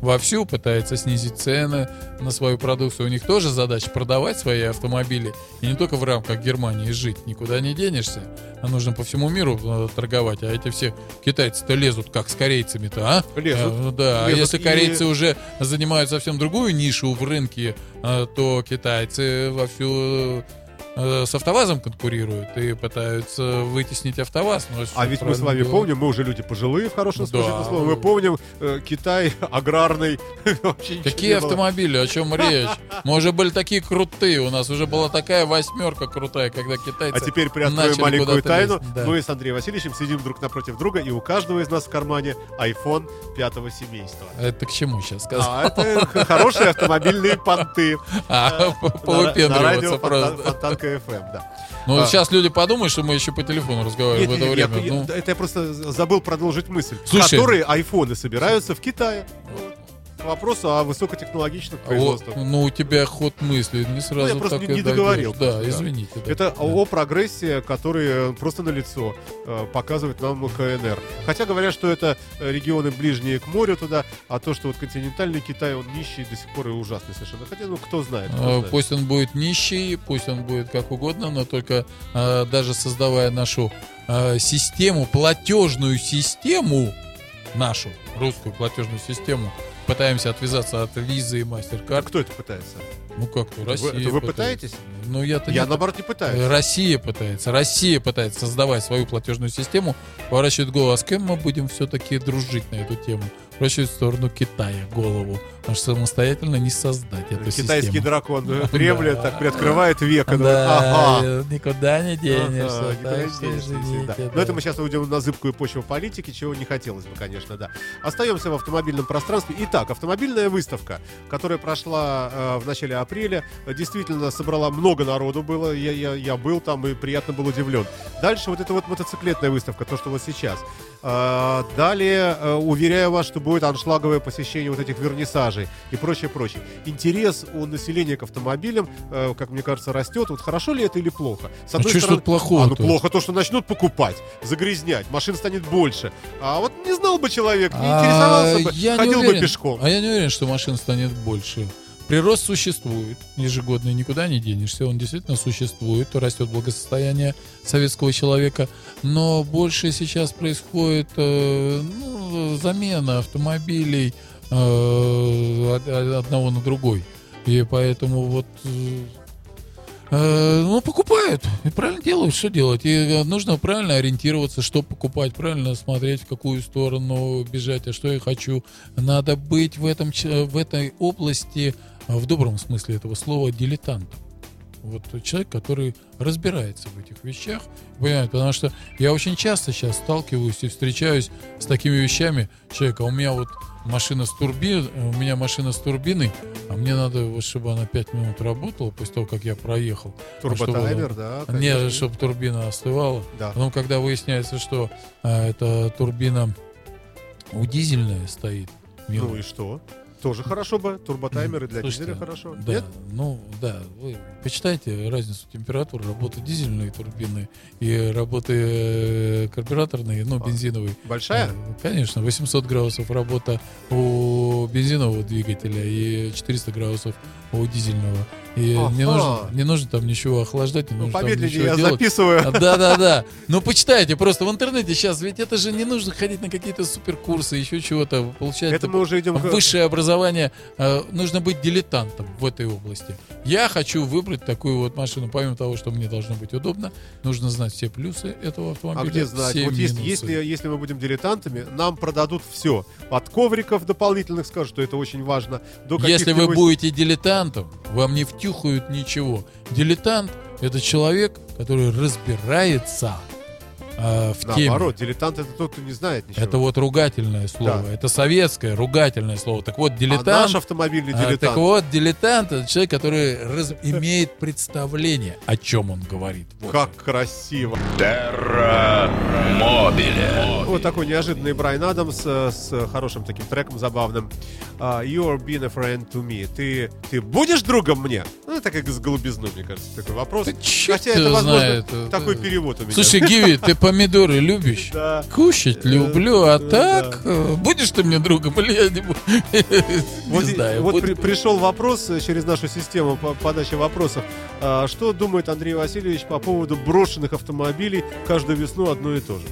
Вовсю пытается снизить цены на свою продукцию. У них тоже задача продавать свои автомобили. И не только в рамках Германии жить. Никуда не денешься. А нужно по всему миру э, торговать. А эти все китайцы-то лезут, как с корейцами-то, а? Лезут. А, да. Лезут а если корейцы и... уже занимают совсем другую нишу в рынке, э, то китайцы вовсю Э, с АвтоВАЗом конкурируют и пытаются вытеснить АвтоВАЗ. Но а ведь мы с вами делать. помним, мы уже люди пожилые, в хорошем да. смысле слова, мы помним э, Китай (laughs) аграрный. (laughs) Какие автомобили, о чем (laughs) речь? Мы уже были такие крутые, у нас уже была такая восьмерка крутая, когда китайцы А теперь приоткрою маленькую тайну. Да. Мы с Андреем Васильевичем сидим друг напротив друга, и у каждого из нас в кармане iPhone пятого семейства. Это к чему сейчас сказать? А, это хорошие автомобильные понты. А, повыпендриваться просто. КФМ, да. Ну, а. сейчас люди подумают, что мы еще по телефону разговариваем нет, в это нет, время. Я, ну. Это я просто забыл продолжить мысль. Слушай, Которые айфоны собираются в Китае к вопросу о высокотехнологичных производствах. О, ну, у тебя ход мысли не сразу ну, я просто так не, не договорил. Да, да, извините. Да. Это да. о прогрессе, который просто на лицо э, показывает нам КНР. Хотя говорят, что это регионы ближние к морю туда, а то, что вот континентальный Китай, он нищий до сих пор и ужасный совершенно. Хотя, ну, кто знает. Кто а, знает. Пусть он будет нищий, пусть он будет как угодно, но только э, даже создавая нашу э, систему, платежную систему, нашу русскую платежную систему, пытаемся отвязаться от визы и мастер-карт. Кто это пытается? Ну как-то Россия. Вы, это вы пытаетесь? Ну я-то Я не... наоборот не пытаюсь. Россия пытается. Россия пытается создавать свою платежную систему, поворачивает голову, а с кем мы будем все-таки дружить на эту тему? Поворачивает в сторону Китая голову. Потому что самостоятельно не создать эту Китайский систему. дракон (laughs) Кремля так приоткрывает века. Да, никуда не денешься. Но это мы сейчас уйдем на зыбкую почву политики, чего не хотелось бы, конечно, да. Остаемся в автомобильном пространстве. Итак, автомобильная выставка, которая прошла э, в начале апреля, действительно собрала много народу было. Я, был там и приятно был удивлен. Дальше вот эта вот мотоциклетная выставка, то, что вот сейчас. Э, далее, э, уверяю вас, что будет аншлаговое посещение вот этих вернисажей продажей и прочее, прочее. Интерес у населения к автомобилям, э, как мне кажется, растет. Вот хорошо ли это или плохо? С одной а стороны, что плохого? А, ну плохо то, что начнут покупать, загрязнять, машин станет больше. А вот не знал бы человек, не а интересовался бы, я ходил уверен, бы пешком. А я не уверен, что машин станет больше. Прирост существует ежегодно, никуда не денешься, он действительно существует, растет благосостояние советского человека, но больше сейчас происходит э, ну, замена автомобилей, одного на другой. И поэтому вот э, э, ну, покупают. И правильно делают, что делать. И нужно правильно ориентироваться, что покупать, правильно смотреть, в какую сторону бежать, а что я хочу. Надо быть в, этом, в этой области, в добром смысле этого слова, дилетантом. Вот человек, который разбирается в этих вещах, понимает, потому что я очень часто сейчас сталкиваюсь и встречаюсь с такими вещами. Человека, у меня вот машина с турбиной, у меня машина с турбиной, а мне надо, вот, чтобы она 5 минут работала после того, как я проехал. Турботаймер, да? Конечно. Нет, чтобы турбина остывала. Да. Потом, когда выясняется, что а, эта турбина у дизельная стоит. Ну и что? Тоже хорошо бы. Турботаймеры для Слушайте, дизеля хорошо. Да, Нет? ну да. Вы почитайте разницу температур работы дизельной турбины и работы э, карбюраторной, ну, а, бензиновой. Большая? Конечно, 800 градусов работа у бензинового двигателя и 400 градусов у дизельного. И не, нужно, не нужно там ничего охлаждать, не Ну, нужно там помедленнее ничего я делать. записываю. Да, да, да. Ну, почитайте просто в интернете сейчас, ведь это же не нужно ходить на какие-то суперкурсы, еще чего-то. Получается, Это мы уже идем к... высшее образование, э, нужно быть дилетантом в этой области. Я хочу выбрать такую вот машину, помимо того, что мне должно быть удобно, нужно знать все плюсы этого А автомобиля. где знать? все Вот минусы. если, если мы будем дилетантами, нам продадут все. От ковриков дополнительных скажут, что это очень важно. До Если вы будете дилетантом, вам не втюхают ничего. Дилетант — это человек, который разбирается э, в теме. Наоборот, дилетант это тот, кто не знает ничего. Это вот ругательное слово. Да. Это советское ругательное слово. Так вот, а дилетант... наш автомобильный а, дилетант. так вот, дилетант это человек, который раз- имеет представление, о чем он говорит. Вот. Как красиво. Терра Мобиле. Вот такой неожиданный Брайан Адамс э, с хорошим таким треком забавным. А, You're been a friend to me. Ты, ты будешь другом мне? Ну, так как с голубизной, мне кажется, такой вопрос. Да Хотя это, возможно, знает. такой Это- перевод у меня. Слушай, Гиви, ты (laughs) помидоры любишь? Да. Кушать люблю, а Э, так э, будешь ты мне другом или я не буду? (laughs) Вот, Не знаю. вот при- пришел вопрос э, через нашу систему по подачи вопросов. А, что думает Андрей Васильевич по поводу брошенных автомобилей каждую весну одно и то же?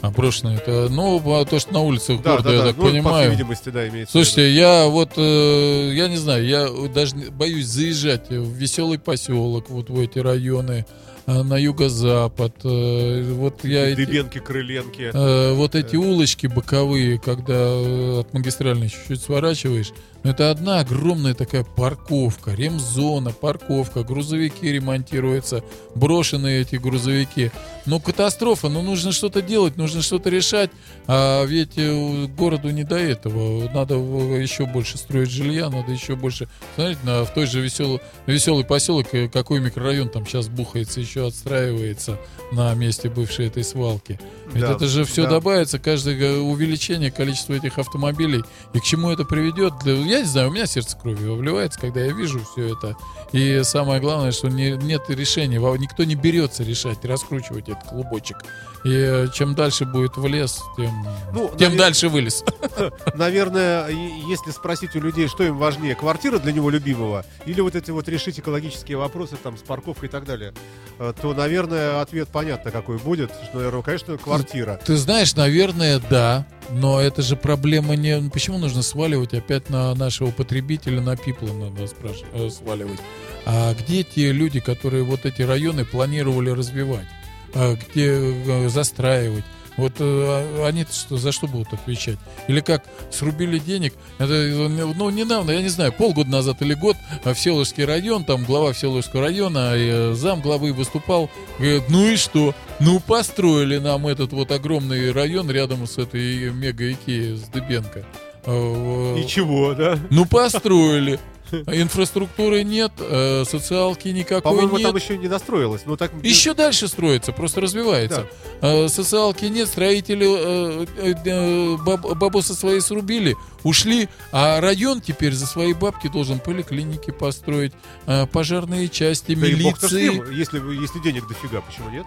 А брошенное это, ну, а то, что на улицах Да, города, да, я да. так Ну, по понимаю. видимости, да, имеется в виду. Слушайте, я вот, э, я не знаю, я даже боюсь заезжать в веселый поселок, вот в эти районы, э, на юго-запад. э, Вот я эти, Дыбенки, крыленки. э, вот эти улочки боковые, когда э, от магистральной чуть-чуть сворачиваешь, ну, это одна огромная такая парковка, ремзона, парковка, грузовики ремонтируются, брошенные эти грузовики. Ну, катастрофа, ну, нужно что-то делать, нужно что-то решать, а ведь э, городу не до этого. Надо еще больше строить жилья, надо еще больше... Смотрите, на, в той же веселый, веселый поселок, э, какой микрорайон там сейчас бухается, еще отстраивается на месте бывшей этой свалки. Ведь Да, это же все да. добавится, каждое э, увеличение количества этих автомобилей. И к чему это приведет? Для- Я не знаю, у меня сердце кровью вливается, когда я вижу все это. И самое главное, что не- нет решения, никто не берется решать, раскручивать этот клубочек. И э, чем дальше будет в лес, тем, Ну, тем навер- дальше вылез. (laughs) Наверное, если спросить у людей, что им важнее, квартира для него любимого или вот эти вот решить экологические вопросы там с парковкой и так далее, э, то, наверное, ответ понятно какой будет. Что, наверное, конечно, квартира. Ты знаешь, наверное, да, но это же проблема не... ну, Почему нужно сваливать опять на нашего потребителя, на пипла надо спраш- э, сваливать? А где те люди, которые вот эти районы планировали развивать? А где э, застраивать? Вот э, а- они что, за что будут отвечать? Или как срубили денег? Это, ну, недавно, я не знаю, полгода назад или год э, Всеволожский район, там глава Всеволожского района, э, зам главы выступал, говорит, ну и что? Ну, построили нам этот вот огромный район рядом с этой мега-икеей с Дыбенко. Э, И чего, да? Ну, построили. Инфраструктуры нет, э, социалки никакой По-моему, нет. там еще не достроилось. Ну, так... Еще дальше строится, просто развивается. Э, социалки нет, строители э, э, э, баб- бабосы свои срубили, ушли, а район теперь за свои бабки должен поликлиники построить, э, пожарные части, Да милиции. ним, если, если денег дофига, почему нет?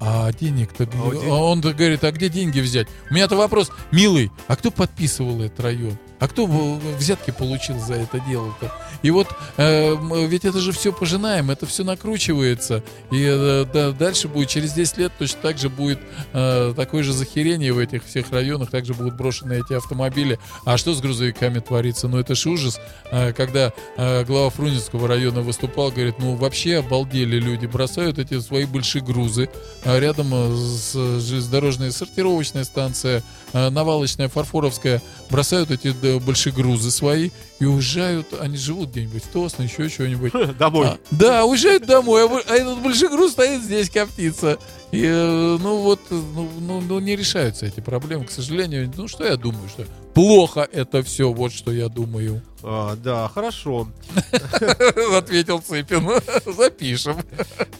А денег-то... А Он-то говорит, а где деньги взять? У меня-то вопрос, милый, а кто подписывал этот район? А кто взятки получил за это дело-то? И вот э, ведь это же все пожинаем, это все накручивается. И э, да, дальше будет, через 10 лет точно так же будет э, такое же захерение в этих всех районах, также будут брошены эти автомобили. А что с грузовиками творится? Ну это ж ужас. Э, когда э, глава Фрунзенского района выступал, говорит, ну вообще обалдели люди, бросают эти свои большие грузы, а рядом э, с железнодорожная сортировочная станция, э, навалочная, фарфоровская, бросают эти большие грузы свои и уезжают, они живут где-нибудь в Тосно, еще что-нибудь. Домой. А, да, уезжают домой, а а этот большой груз стоит здесь, коптится. И, э, ну вот, ну, ну, ну, не решаются эти проблемы, к сожалению. Ну, что я думаю, что плохо это все, вот что я думаю. А, да, хорошо. (laughs) Ответил Цыпин. (laughs) Запишем.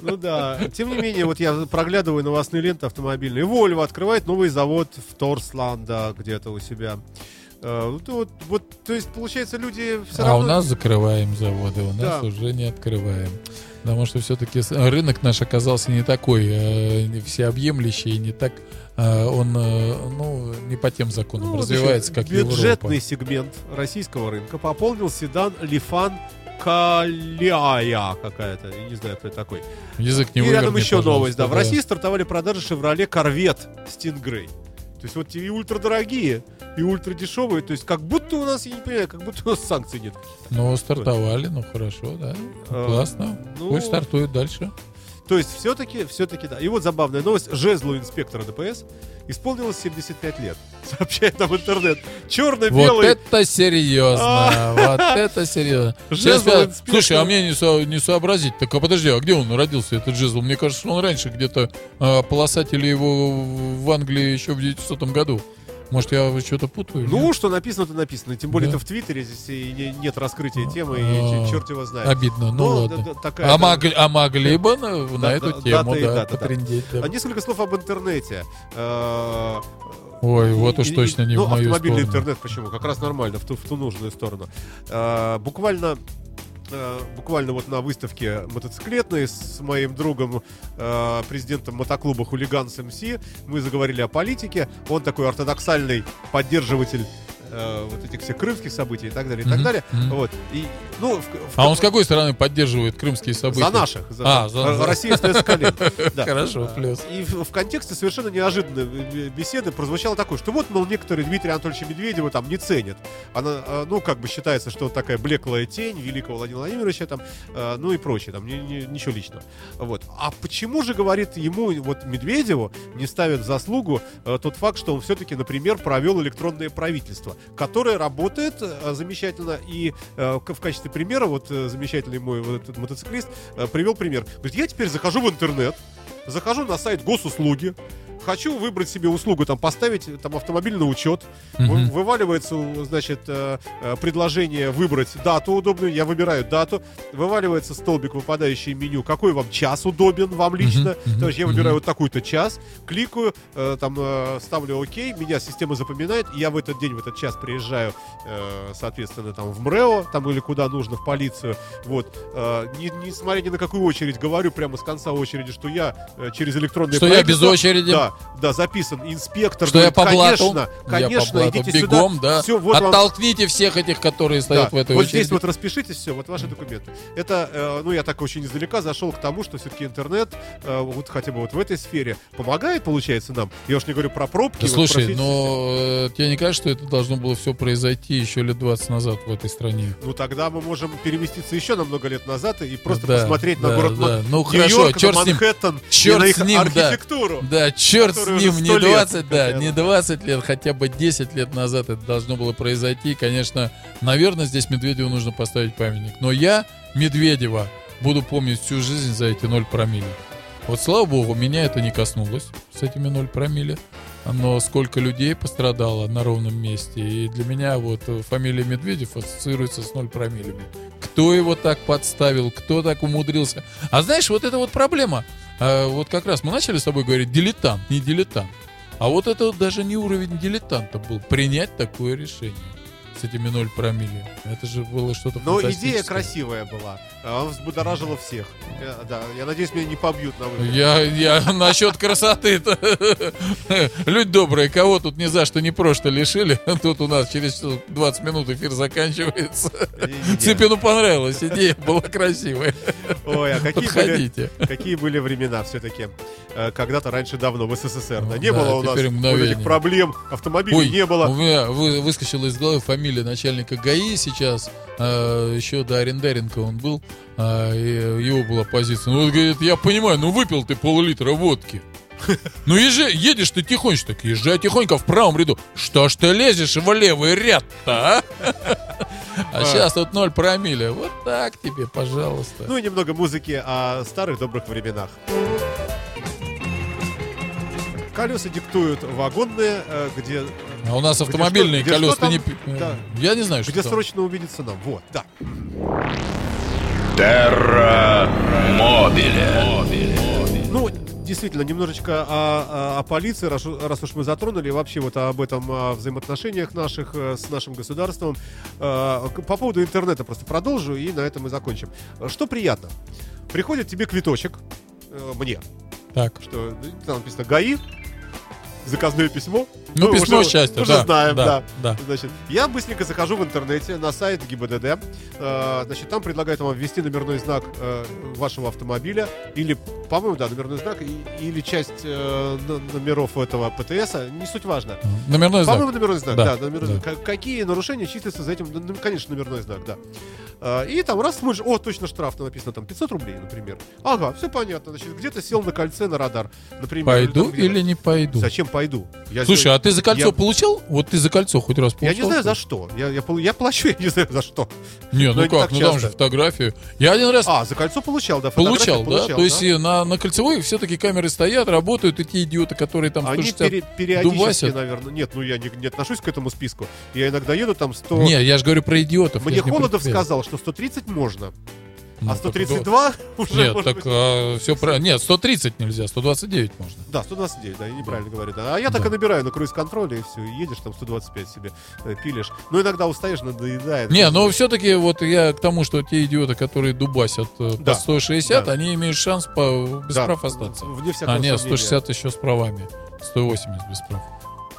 Ну да. Тем не менее, вот я проглядываю новостные ленты автомобильные. Volvo открывает новый завод в Торсланда где-то у себя. Э, ну, то вот, вот, то есть, получается, люди все А равно... у нас закрываем заводы, у нас Да. уже не открываем. Потому что все-таки рынок наш оказался не такой э, всеобъемлющий, не так э, он э, ну, не по тем законам Ну, развивается, как бюджетный Европа. сегмент российского рынка пополнил седан Лифан Калиая какая-то, я не знаю, кто это такой. Язык не и рядом еще новость, да. В пожалуйста, России стартовали продажи Chevrolet Corvette Stingray. То есть вот и ультрадорогие, и ультрадешевые. То есть как будто у нас, я не понимаю, как будто у нас санкций нет. Ну, стартовали, ну хорошо, да. А, Классно. ну, Пусть стартует дальше. То есть все-таки, все-таки, да. И вот забавная новость. Жезлу инспектора ДПС исполнилось 75 лет. (laughs) Сообщает нам интернет. Вот Черно-белый. это серьезно, вот это серьезно. (laughs) Жезл. Слушай, а мне не, со- не сообразить. Так, а подожди, а где он родился, этот Джезл? Мне кажется, что он раньше где-то а, полосатили его в Англии еще в 900 году. Может, я что-то путаю? Ну, нет? что написано, то написано. Тем более Да. это в Твиттере, здесь и не- нет раскрытия темы, А, и черт его знает. Обидно, ну Но, ладно. да, такая, А, да. могли, а могли бы на, на Да, эту да, тему, да, дата, да. потрындеть, да. А несколько слов об интернете. Э, Ой, вот и- уж и- точно не ну, в мою автомобильный сторону. интернет, почему? Как раз нормально, в ту, в ту нужную сторону. Э, Буквально э, буквально вот на выставке мотоциклетной с моим другом, э, президентом мотоклуба «Хулиганс МС», мы заговорили о политике. Он такой ортодоксальный поддерживатель э, вот этих всех крымских событий и так далее, и так далее. Вот. И, ну, в- в- А он с какой стороны поддерживает крымские события? За наших. За, А, за- за- Россия остается колен. (laughs) Да. Хорошо, плюс. И в, в контексте совершенно неожиданной беседы прозвучало такое, что вот, мол, некоторые Дмитрия Анатольевича Медведева там не ценят. Она, э, ну, как бы считается, что такая блеклая тень великого Владимира Владимировича там, э, ну и прочее, там, ни- ни- ничего личного. Вот. А почему же, говорит ему, вот Медведеву не ставят в заслугу э, тот факт, что он все-таки, например, провел электронное правительство, которое работает э, замечательно, и э, в качестве примера, вот э, замечательный мой вот этот мотоциклист привел пример. Говорит, я теперь захожу в интернет, захожу на сайт госуслуги, хочу выбрать себе услугу, там, поставить там автомобиль на учет, вы- Мгм. вываливается, значит, э, э, предложение выбрать дату удобную, я выбираю дату, вываливается столбик, выпадающий меню, какой вам час удобен вам лично, мгм, то есть я выбираю вот такой-то час, кликаю, э, там, ставлю ОК, меня система запоминает, и я в этот день, в этот час приезжаю, соответственно, там, в МРЭО, там, или куда нужно, в полицию, вот, э, не, несмотря ни на какую очередь, говорю прямо с конца очереди, что я через электронное Что я без очереди? Да, да, записан инспектор. Что я говорит, по блату? Конечно, Я конечно, по блату. идите Бегом, сюда. да. Всё, вот вам- Оттолкните всех этих, которые да, стоят в этой вот очереди. здесь вот распишитесь, все, вот ваши документы. Это, э, ну, я так очень издалека зашел к тому, что все-таки интернет, э, вот хотя бы вот в этой сфере, помогает, получается, нам. Я уж не говорю про пробки. Да вот слушай, про физические- но э, тебе не кажется, что это должно было все произойти еще лет 20 назад в этой стране? Ну, тогда мы можем переместиться еще на много лет назад и просто Да, посмотреть на да, город да. Мон- Ну, Нью-Йорк, хорошо, на черт ним. Манхэттен, и Черт на их с ним, да. архитектуру. Да, черт с Который уже ним, 100 не лет, 20, да, хотя бы. не 20 лет, хотя бы 10 лет назад это должно было произойти. Конечно, наверное, здесь Медведеву нужно поставить памятник. Но я Медведева буду помнить всю жизнь за эти 0 промилле. Вот слава богу, меня это не коснулось с этими 0 промилле. Но сколько людей пострадало на ровном месте. И для меня вот фамилия Медведев ассоциируется с 0 промиллями. Кто его так подставил, кто так умудрился. А знаешь, вот это вот проблема. А, вот как раз мы начали с тобой говорить дилетант, не дилетант. А вот это даже не уровень дилетанта был. Принять такое решение с этими 0 промилле. Это же было что-то Но идея красивая была. Она взбудоражила всех. Я, да, я надеюсь, меня не побьют на выборах. Я, я (laughs) насчет красоты-то. (laughs) Люди добрые, кого тут ни за что ни про что лишили. (laughs) Тут у нас через 20 минут эфир заканчивается. Цыпину понравилась, идея была красивая. Ой, а какие были, Подходите. какие были времена все-таки? Когда-то раньше давно в СССР. Да, Ну, не да, было у нас вот этих проблем, автомобилей Ой, не было. у меня вы- выскочила из головы фамилия начальника ГАИ сейчас. э, еще до Арендеренко он был. э, его была позиция. Ну, вот, говорит, я понимаю, ну выпил ты пол-литра водки. (laughs) Ну езжай, едешь ты тихонечко, так езжай тихонько в правом ряду. Что ж ты лезешь в левый ряд-то, а? (laughs) А сейчас тут ноль промилле. Вот так тебе, пожалуйста. Ну и немного музыки о старых добрых временах. Колеса диктуют вагонные, э, где, А у нас где автомобильные где колеса. что там? ты не пи- э, Да. Я не знаю, что где там. срочно увидеться нам. Вот, да. Терра Мобиле. Ну, действительно, немножечко о, о- о полиции, раз, раз уж мы затронули, вообще вот об этом о взаимоотношениях наших э, с нашим государством. Э, По поводу интернета просто продолжу, и на этом мы закончим. Что приятно? Приходит тебе квиточек, э, мне, Так. что там написано ГАИ, заказное письмо. Ну, Мы письмо уже- счастья, уже да, знаем, да. да, да. Значит, я быстренько захожу в интернете на сайт ГИБДД. Э, значит, там предлагают вам ввести номерной знак э, вашего автомобиля или, по-моему, да, номерной знак и- или часть э, номеров этого ПТС, не суть важно. Номерной знак. По-моему, номерной знак, да. Да, номерной да. знак. Ка- Какие нарушения числятся за этим? Ну, конечно, номерной знак, да. А, И там раз смотришь, о, точно штраф там написано, там 500 рублей, например. Ага, все понятно. Значит, где-то сел на кольце на радар, например. Пойду там где-то. или не пойду? Зачем пойду? Я Слушай, а ты за кольцо я- получал? Вот ты за кольцо хоть раз Я получал? не знаю за что. Я, я, я плачу, (laughs) я не знаю за что. Не, ну как, ну там же фотографию. Я один раз А, за кольцо получал, да. получал, да? получал, То есть и на, на кольцевой все-таки камеры стоят, работают, и те идиоты, которые там Они 160... пере- периодически, дубасят. наверное. Нет, ну я не, не отношусь к этому списку. Я иногда еду там 100. Не, я же говорю про идиотов. я Мне не Холодов сказал, что 130 можно, Ну, а так 132 уже Нет, так быть. все правильно. Нет, 130 нельзя, 129 можно. Да, 129, да, я неправильно говорю. Да. А я так Да. и набираю на круиз-контроле, и все, и едешь там 125 себе э, пилишь. Но иногда устаешь, надоедает. Не, но все-таки вот я к тому, что те идиоты, которые дубасят э, по Да, 160, да. они имеют шанс по, без Да, прав остаться. Вне А нет, сомнения. 160 еще с правами. 180 без прав.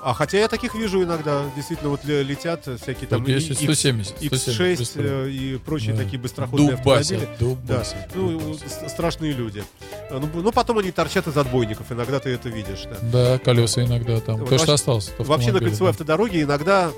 А хотя я таких вижу иногда, действительно, вот ле- летят всякие там 110, X- 170, 170 без X6 прав. э, и прочие Да. такие быстроходные Дубасят, автомобили. Да, дубасят, ну, страшные люди. А, Ну, б- ну, потом они торчат из отбойников, иногда ты это видишь. Да. Да, колеса иногда там. Вот То, что осталось. от Вообще на кольцевой да. автодороге иногда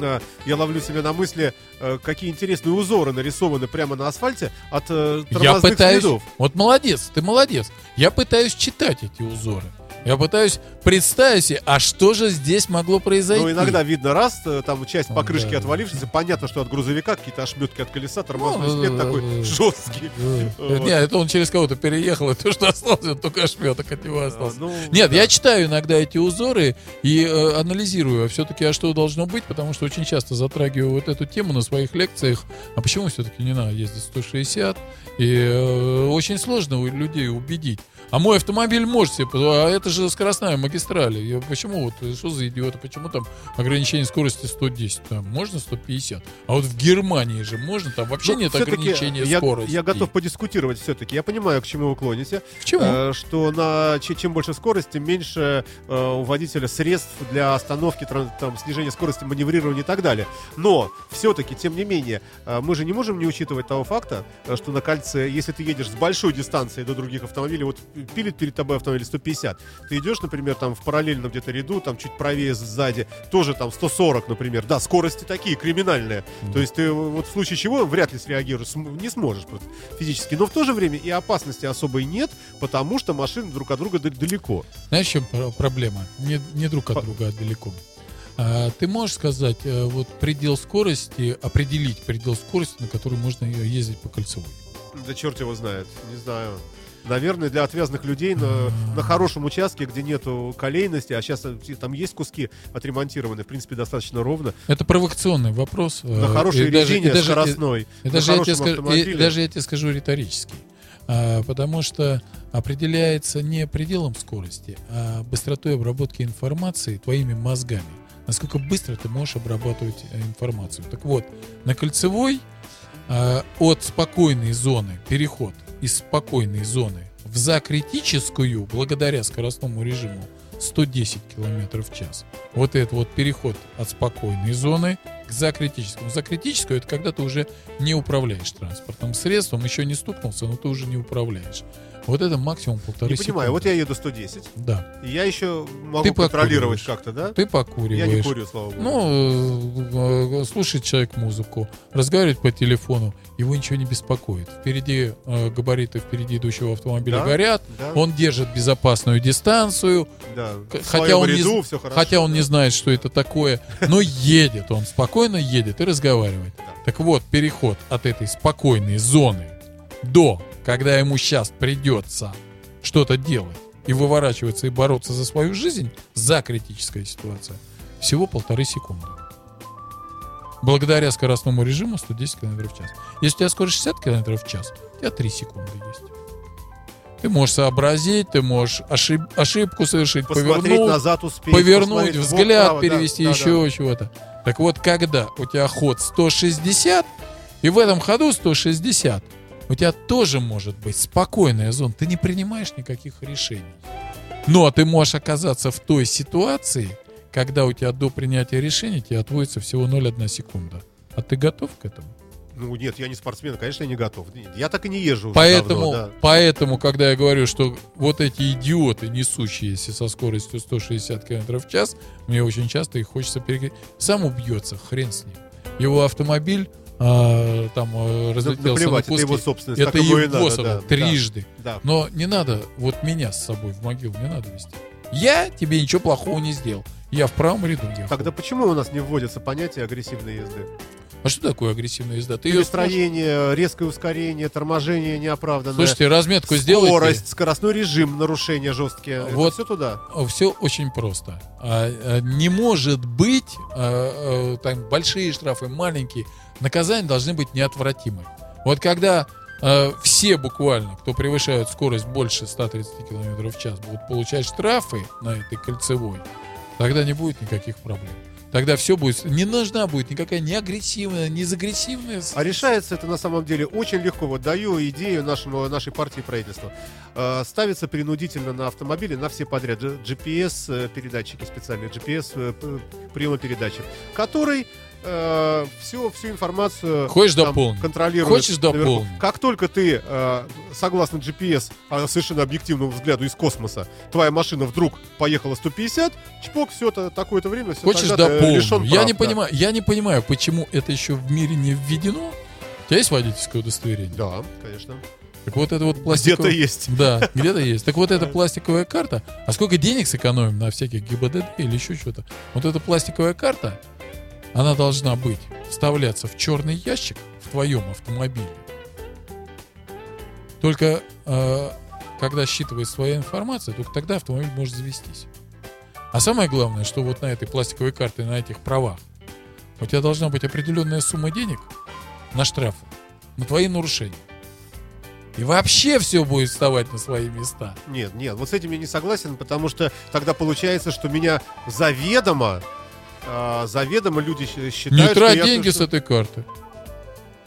э, я ловлю себя на мысли, э, какие интересные узоры нарисованы прямо на асфальте от э, Я тормозных пытаюсь... следов. Вот молодец, ты молодец. Я пытаюсь читать эти узоры. Я пытаюсь представить себе, а что же здесь могло произойти? Ну, иногда видно раз, э, там часть покрышки да, отвалившаяся, понятно, что от грузовика какие-то ошметки от колеса, тормозной Ну, след такой жесткий. (laughs) Вот. Нет, это он через кого-то переехал, и то, что осталось, только ошметок от него А, остался. ну, Нет, да. я читаю иногда эти узоры и э, анализирую, а все-таки, а что должно быть, потому что очень часто затрагиваю вот эту тему на своих лекциях, а почему все-таки не надо ездить 160, и э, очень сложно людей убедить. А мой автомобиль может себе, позволить, а это же скоростная магистраль. Я- почему вот, э, что за идиоты, почему там ограничение скорости 110, там можно 150, а вот в Германии же можно, там вообще Ну, нет ограничения я, скорости. Я готов подискутировать все-таки. Я понимаю, к чему вы клоните. К чему? Э, что на че- чем больше скорости, тем меньше э, у водителя средств для остановки, там, снижения скорости, маневрирования и так далее. Но все-таки, тем не менее, э, мы же не можем не учитывать того факта, э, что на кольце, если ты едешь с большой дистанции до других автомобилей, вот пилит перед тобой автомобиль 150, ты идешь, например, там в параллельном где-то ряду, там чуть правее сзади, тоже там 140, например. Да, скорости такие, криминальные. То есть ты вот в случае чего вряд ли среагируешь, не сможешь просто физически. Но в то же время и опасности особой нет, потому что машины друг от друга далеко. Знаешь, в чем про- проблема? Не, не друг от По- друга, а далеко. А, ты можешь сказать, э, вот предел скорости, определить предел скорости, на который можно ездить по кольцевой? Да черт его знает, не знаю. Наверное, для отвязных людей на, на хорошем участке, где нету колейности, а сейчас там есть куски отремонтированы, в принципе, достаточно ровно. Это провокационный вопрос. На э, хорошей и даже- и скоростной, и на даже, я тебе скажу, и даже я тебе скажу риторический. А, потому что определяется не пределом скорости, а быстротой обработки информации твоими мозгами. Насколько быстро ты можешь обрабатывать э, информацию. Так вот, на кольцевой а, от спокойной зоны, переход из спокойной зоны в закритическую, благодаря скоростному режиму, 110 км в час. Вот это вот переход от спокойной зоны к закритическому. Закритическую это когда ты уже не управляешь транспортным средством, еще не стукнулся, но ты уже не управляешь. Вот это максимум полторы Не понимаю, секунды. вот я еду 110, Да. и я еще могу Ты контролировать как-то, да? Ты покуриваешь. Я не курю, слава богу. Ну, э, э, слушает человек музыку, разговаривает по телефону, его ничего не беспокоит. Впереди э, габариты впереди идущего автомобиля Да, горят, да, он держит безопасную дистанцию, да. хотя он, не, ряду з- всё хорошо. хотя он не знает, что это такое, но едет, он спокойно едет и разговаривает. Так вот, переход от этой спокойной зоны до, когда ему сейчас придется что-то делать и выворачиваться и бороться за свою жизнь, за критическая ситуация, всего полторы секунды. Благодаря скоростному режиму 110 км в час. Если у тебя скорость 60 км в час, у тебя 3 секунды есть. Ты можешь сообразить, ты можешь ошиб- ошибку совершить, Посмотреть повернуть, назад успеть. повернуть, взгляд вправо, перевести, да, еще да. чего-то. Так вот, когда у тебя ход 160, и в этом ходу 160, у тебя тоже может быть спокойная зона. Ты не принимаешь никаких решений. Но ты можешь оказаться в той ситуации, когда у тебя до принятия решения тебе отводится всего 0,1 секунда. А ты готов к этому? Ну нет, я не спортсмен, конечно, я не готов. Я так и не езжу Поэтому, давно, да. поэтому, когда я говорю, что вот эти идиоты, несущиеся со скоростью 160 км в час, мне очень часто их хочется перекрыть. Сам убьется, хрен с ним. Его автомобиль а, там а, разлетелся на это его куски. собственность. Это и его надо, да, трижды. Да. Но не надо вот меня с собой в могилу, не надо вести. Я тебе ничего плохого не сделал. Я в правом ряду ехал. Тогда почему у нас не вводится понятие агрессивной езды? А что такое агрессивная езда? Ты ее сможешь- Перестроение, резкое ускорение, торможение неоправданное. Слушайте, разметку сделайте. Скорость, скоростной режим, нарушения жесткие. Вот. все туда. Все очень просто. А, а, не может быть а, там большие штрафы, маленькие. Наказания должны быть неотвратимы. Вот когда все буквально, кто превышают скорость больше 130 км в час, будут получать штрафы на этой кольцевой, тогда не будет никаких проблем. Тогда все будет... Не нужна будет никакая не агрессивная, не загрессивная... А решается это на самом деле очень легко. Вот даю идею нашему, нашей партии правительства. Э, ставится принудительно на автомобили, на все подряд. G- GPS э, специальные, GPS э, который э, всю, всю информацию Хочешь там дополнить? контролирует. Хочешь наверху. дополнить? Как только ты, э, согласно GPS, а, совершенно объективному взгляду из космоса, твоя машина вдруг поехала 150, чпок, все это такое-то время, все Хочешь ты дополнить? лишен Я прав, не да. понимаю, я не понимаю, почему это еще в мире не введено. У тебя есть водительское удостоверение? Да, конечно. Так вот это вот Где-то пластиковая... есть. (laughs) Да, где-то есть. Так вот эта пластиковая карта, а сколько денег сэкономим на всяких ГИБДД или еще что-то? Вот эта пластиковая карта, она должна быть, вставляться в черный ящик в твоем автомобиле. Только э, когда считывает своя информация, только тогда автомобиль может завестись. А самое главное, что вот на этой пластиковой карте, на этих правах, у тебя должна быть определенная сумма денег на штрафы, на твои нарушения. И вообще все будет вставать на свои места. Нет, нет, вот с этим я не согласен, потому что тогда получается, что меня заведомо, а, заведомо люди считают, Не трать я- деньги что- с этой карты.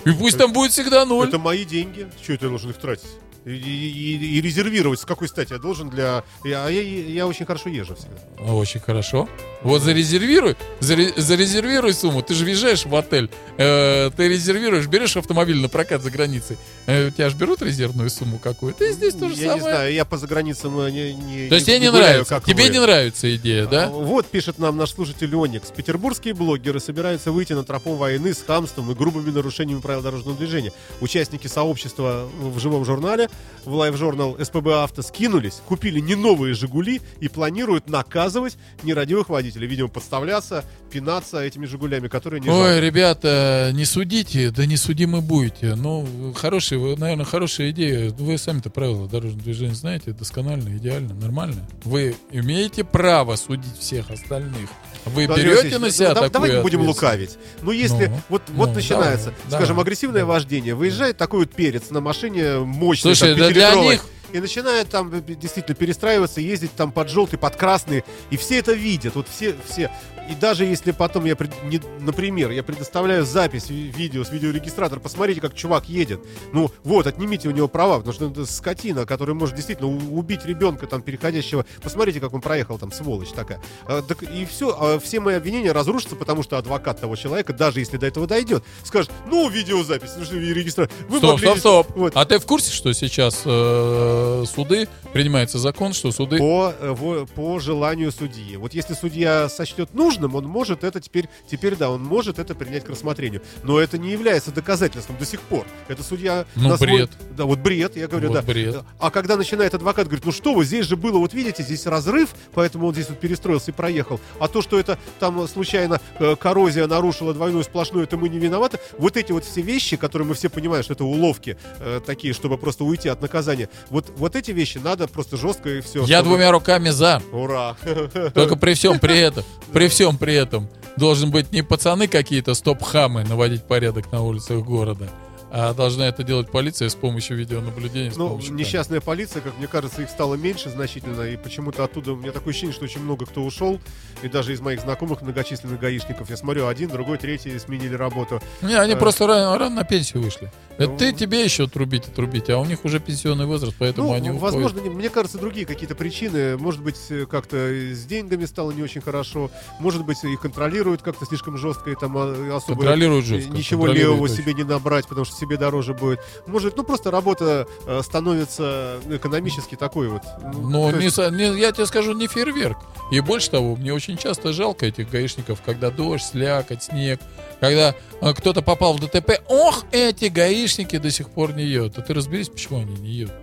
И пусть там будет всегда ноль. Это мои деньги. Это я должен их тратить? И, и- и- резервировать. С какой стати я должен для... Я, я, я очень хорошо езжу всегда. А, Очень хорошо. Вот зарезервируй, заре- зарезервируй сумму. Ты же въезжаешь в отель, э, ты резервируешь, берешь автомобиль на прокат за границей. Э, у тебя же берут резервную сумму какую-то. И здесь то же я самое. не знаю, я по заграницам э, не, не То есть тебе не гуляю, нравится? Тебе вы. не нравится идея, А, да? Вот пишет нам наш слушатель Оникс. Петербургские блогеры собираются выйти на тропу войны с хамством и грубыми нарушениями правил дорожного движения. Участники сообщества в живом журнале, в LiveJournal СПБ Авто скинулись, купили не новые «Жигули» и планируют наказывать нерадивых водителей. Видимо, подставляться, пинаться этими «Жигулями», которые не Ой, жалко. ребята, не судите, да не судимы будете. Ну, хорошая, вы, наверное, хорошая идея. Вы сами-то правила дорожного движения знаете, досконально, идеально, нормально. Вы имеете право судить всех остальных. Вы Ну, Андрей берете на ну, себя да- такую Давайте будем лукавить. Ну, если Ну, вот, вот ну, начинается, давай, скажем, давай, агрессивное давай. вождение, выезжает такой вот перец на машине мощной, Слушай, там, да для них и начинает там действительно перестраиваться, ездить там под желтый, под красный, и все это видят, вот все, все. И даже если потом я, не- например, я предоставляю запись ви- видео с видеорегистратора, посмотрите, как чувак едет. Ну вот, отнимите у него права, потому что это скотина, которая может действительно убить ребенка там переходящего. Посмотрите, как он проехал там, сволочь такая. А, так и все, а все мои обвинения разрушатся, потому что адвокат того человека, даже если до этого дойдет, скажет, ну, видеозапись, ну, что, регистратор. Вы Стоп, могли стоп, стоп. Вот. А ты в курсе, что сейчас э, суды, принимается закон, что суды... По, э, по желанию судьи. Вот если судья сочтет нужным, он может это теперь, теперь да, он может это принять к рассмотрению. Но это не является доказательством до сих пор. Это судья... Ну, свой- бред. Да, вот бред, я говорю, Вот да. бред. А когда начинает адвокат говорит, ну что вы, здесь же было, вот видите, здесь разрыв, поэтому он здесь вот перестроился и проехал. А то, что это там случайно э, коррозия нарушила двойную сплошную, это мы не виноваты. Вот эти вот все вещи, которые мы все понимаем, что это уловки э, такие, чтобы просто уйти от наказания. Вот, вот эти вещи надо просто жестко и все. Я двумя руками за. Ура! (laughs) Только при всем при этом, при всем при этом. Должен быть не пацаны какие-то стоп-хамы наводить порядок на улицах города, а должна это делать полиция с помощью видеонаблюдения. С Ну, помощью несчастная полиция, как мне кажется, их стало меньше значительно, и почему-то оттуда у меня такое ощущение, что очень много кто ушел, и даже из моих знакомых многочисленных гаишников, я смотрю, один, другой, третий сменили работу. Не, они Э, просто рано, рано на пенсию вышли. Это Ну, ты, тебе еще трубить и трубить, а у них уже пенсионный возраст, поэтому Ну, они уходят. возможно, не- мне кажется, другие какие-то причины. Может быть, э, как-то с деньгами стало не очень хорошо. Может быть, их контролируют как-то слишком жестко, и там а, особо Контролируют жестко. ничего контролируют левого очень. себе не набрать, потому что себе дороже будет. Может, ну просто работа э, становится экономически такой вот. ну, не, есть- не- я тебе скажу, не фейерверк. И больше того, мне очень часто жалко этих гаишников, когда дождь, слякоть, снег, когда э, кто-то попал в ДТП. Ох, эти гаишники до сих пор не едут. А ты разберись, почему они не едут.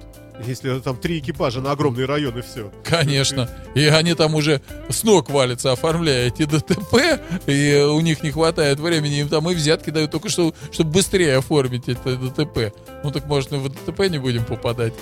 Если там три экипажа на огромный район и все. Конечно. И они там уже с ног валятся, оформляя эти ДТП, и у них не хватает времени, им там и взятки дают только что, чтобы быстрее оформить это ДТП. Ну так может мы в ДТП не будем попадать.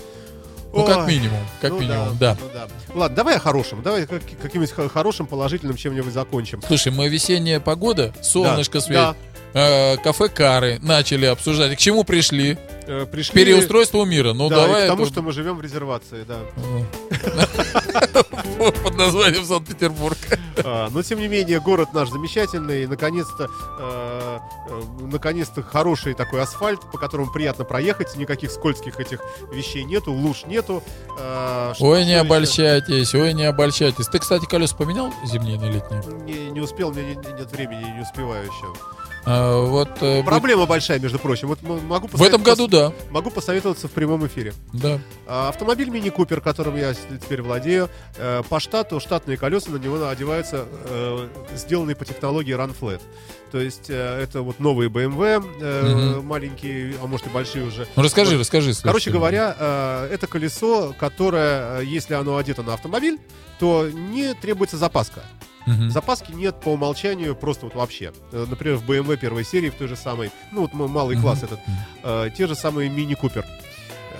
Ну, как Ой, минимум, как ну минимум, да. ну да. Ладно, давай о хорошем. Давай как- каким-нибудь хорошим, положительным чем-нибудь закончим. Слушай, мы весенняя погода, солнышко Да, светит, э, кафе Кары начали обсуждать. К чему пришли? Э, пришли... Переустройство мира. Ну да, давай. к тому, это- что мы живем в резервации, да. (laughs) Под названием Санкт-Петербург. А, но тем не менее город наш замечательный, наконец-то, э, э, наконец-то хороший такой асфальт, по которому приятно проехать, никаких скользких этих вещей нету, луж нету. А, Ой, не обольщайтесь, ой, не обольщайтесь. Ты, кстати, колеса поменял зимние на летние? Не, успел, у меня не- нет времени, не успеваю еще. А, вот э, будет- Проблема большая, между прочим. Вот могу в этом году, да, Могу посоветоваться в прямом эфире. да. А, Автомобиль Мини Купер, которым я теперь владею, э, по штату штатные колеса на него одеваются, э, сделанные по технологии Run Flat. То есть это вот новые BMW, э, Мгм. маленькие, а может и большие уже. Ну расскажи, Вот. расскажи. Короче говоря, это колесо, которое, если оно одето на автомобиль, то не требуется запаска. Мгм. Запаски нет по умолчанию просто вот вообще. Э, Например, в BMW первой серии, в той же самой, ну вот малый класс Мгм. этот, э, те же самые Мини Купер.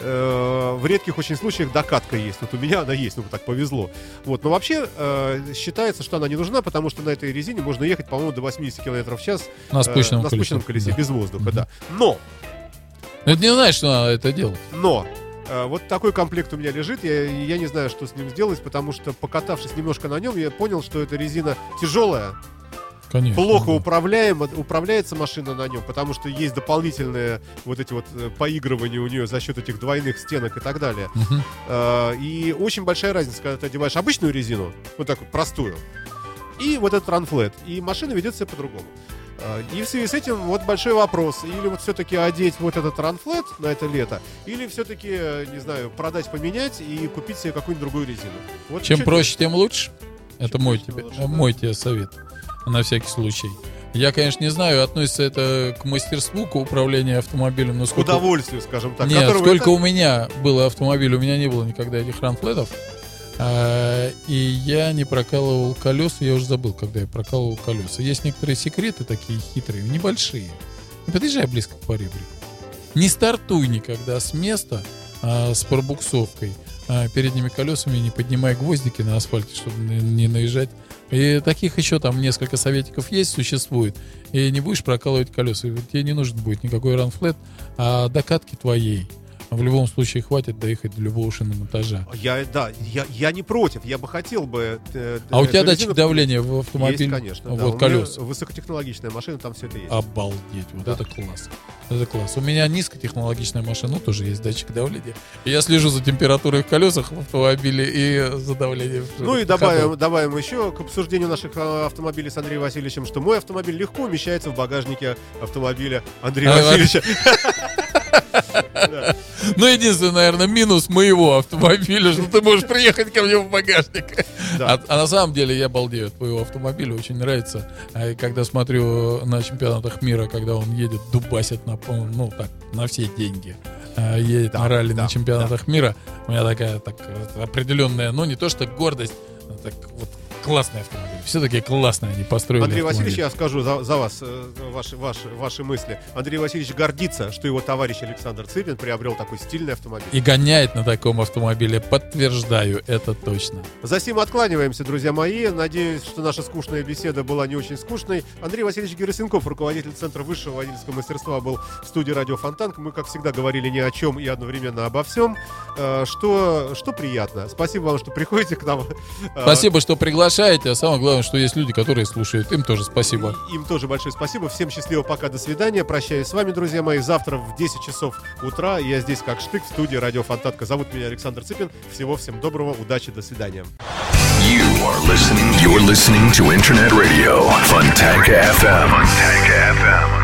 Э, В редких очень случаях докатка есть. Вот у меня она есть, ну так повезло. Вот, но вообще э, считается, что она не нужна, потому что на этой резине можно ехать, по-моему, до 80 км в час На э, спущенном на спущенном колесе, да. без воздуха, Мгм. да. Но, Ну, Это не значит, что надо это делать. но э, вот такой комплект у меня лежит, я, я не знаю, что с ним сделать, потому что покатавшись немножко на нем, я понял, что эта резина тяжелая, Конечно. плохо да. управляема, управляется машина на нем, потому что есть дополнительные вот эти вот э, поигрывания у нее за счет этих двойных стенок и так далее. Э, И очень большая разница, когда ты одеваешь обычную резину, вот так вот простую, и вот этот ранфлет, и машина ведет себя по-другому. Э, И в связи с этим вот большой вопрос. Или вот все-таки одеть вот этот ранфлет на это лето, или все-таки, э, не знаю, продать, поменять и купить себе какую-нибудь другую резину. Вот Чем проще, тем лучше. Это мой тебе, лучше, э, да. мой тебе совет. На всякий случай. Я, конечно, не знаю, относится это к мастерству, к управлению автомобилем, но К сколько... удовольствию, скажем так. Нет, сколько это- у меня было автомобилей, у меня не было никогда этих ранфлетов. А, и я не прокалывал колеса, я уже забыл, когда я прокалывал колеса. Есть некоторые секреты такие хитрые, небольшие. Не подъезжай близко к поребрику. Не стартуй никогда с места а, с пробуксовкой а, передними колесами, не поднимай гвоздики на асфальте, чтобы не наезжать. И таких еще там несколько советиков есть, существует. И не будешь прокалывать колеса. Тебе не нужен будет никакой ранфлет, а докатки твоей. В любом случае хватит доехать до любого шиномонтажа. Я, да, я, я не против, я бы хотел бы... э, А у тебя датчик давления в Есть, автомобиле? конечно. да. Вот меня колес. Высокотехнологичная машина, там все это есть. Обалдеть, вот Да. это класс. Это класс. У меня низкотехнологичная машина, ну, тоже есть датчик давления. И я слежу за температурой в колесах в автомобиле и за давлением. Ну и добавим, добавим еще к обсуждению наших а, автомобилей с Андреем Васильевичем, что мой автомобиль легко умещается в багажнике автомобиля Андрея А, Васильевича. (laughs) Ну, единственный, наверное, минус моего автомобиля, что ты можешь приехать ко мне в багажник. Да. А, а на самом деле я балдею от твоего автомобиля, очень нравится. А когда смотрю на чемпионатах мира, когда он едет, дубасит на, ну, так, на все деньги. а, едет Да, на ралли да, на чемпионатах мира. У меня такая так, определенная, ну не то что гордость, так вот классный автомобиль. Все-таки классно они построили Андрей автомобиль. Васильевич, я скажу за, за вас э, ваши, ваши, ваши мысли. Андрей Васильевич гордится, что его товарищ Александр Цыпин приобрел такой стильный автомобиль. И гоняет на таком автомобиле. Подтверждаю, это точно. За сим откланиваемся, друзья мои. Надеюсь, что наша скучная беседа была не очень скучной. Андрей Васильевич Герасенков, руководитель Центра высшего водительского мастерства, был в студии Радио Фонтанка. Мы, как всегда, говорили ни о чем и одновременно обо всем. Э, Что, что приятно. Спасибо вам, что приходите к нам. Спасибо, что приглашаете. А самое главное, что есть люди, которые слушают. Им тоже спасибо. Им тоже большое спасибо. Всем счастливо, пока, до свидания. Прощаюсь с вами, друзья мои. Завтра в 10 часов утра я здесь как штык в студии Радио Фонтанка. Зовут меня Александр Цыпин. Всего всем доброго, удачи, до свидания. You are listening. You're listening to Internet Radio Funtank FM. Funtank FM.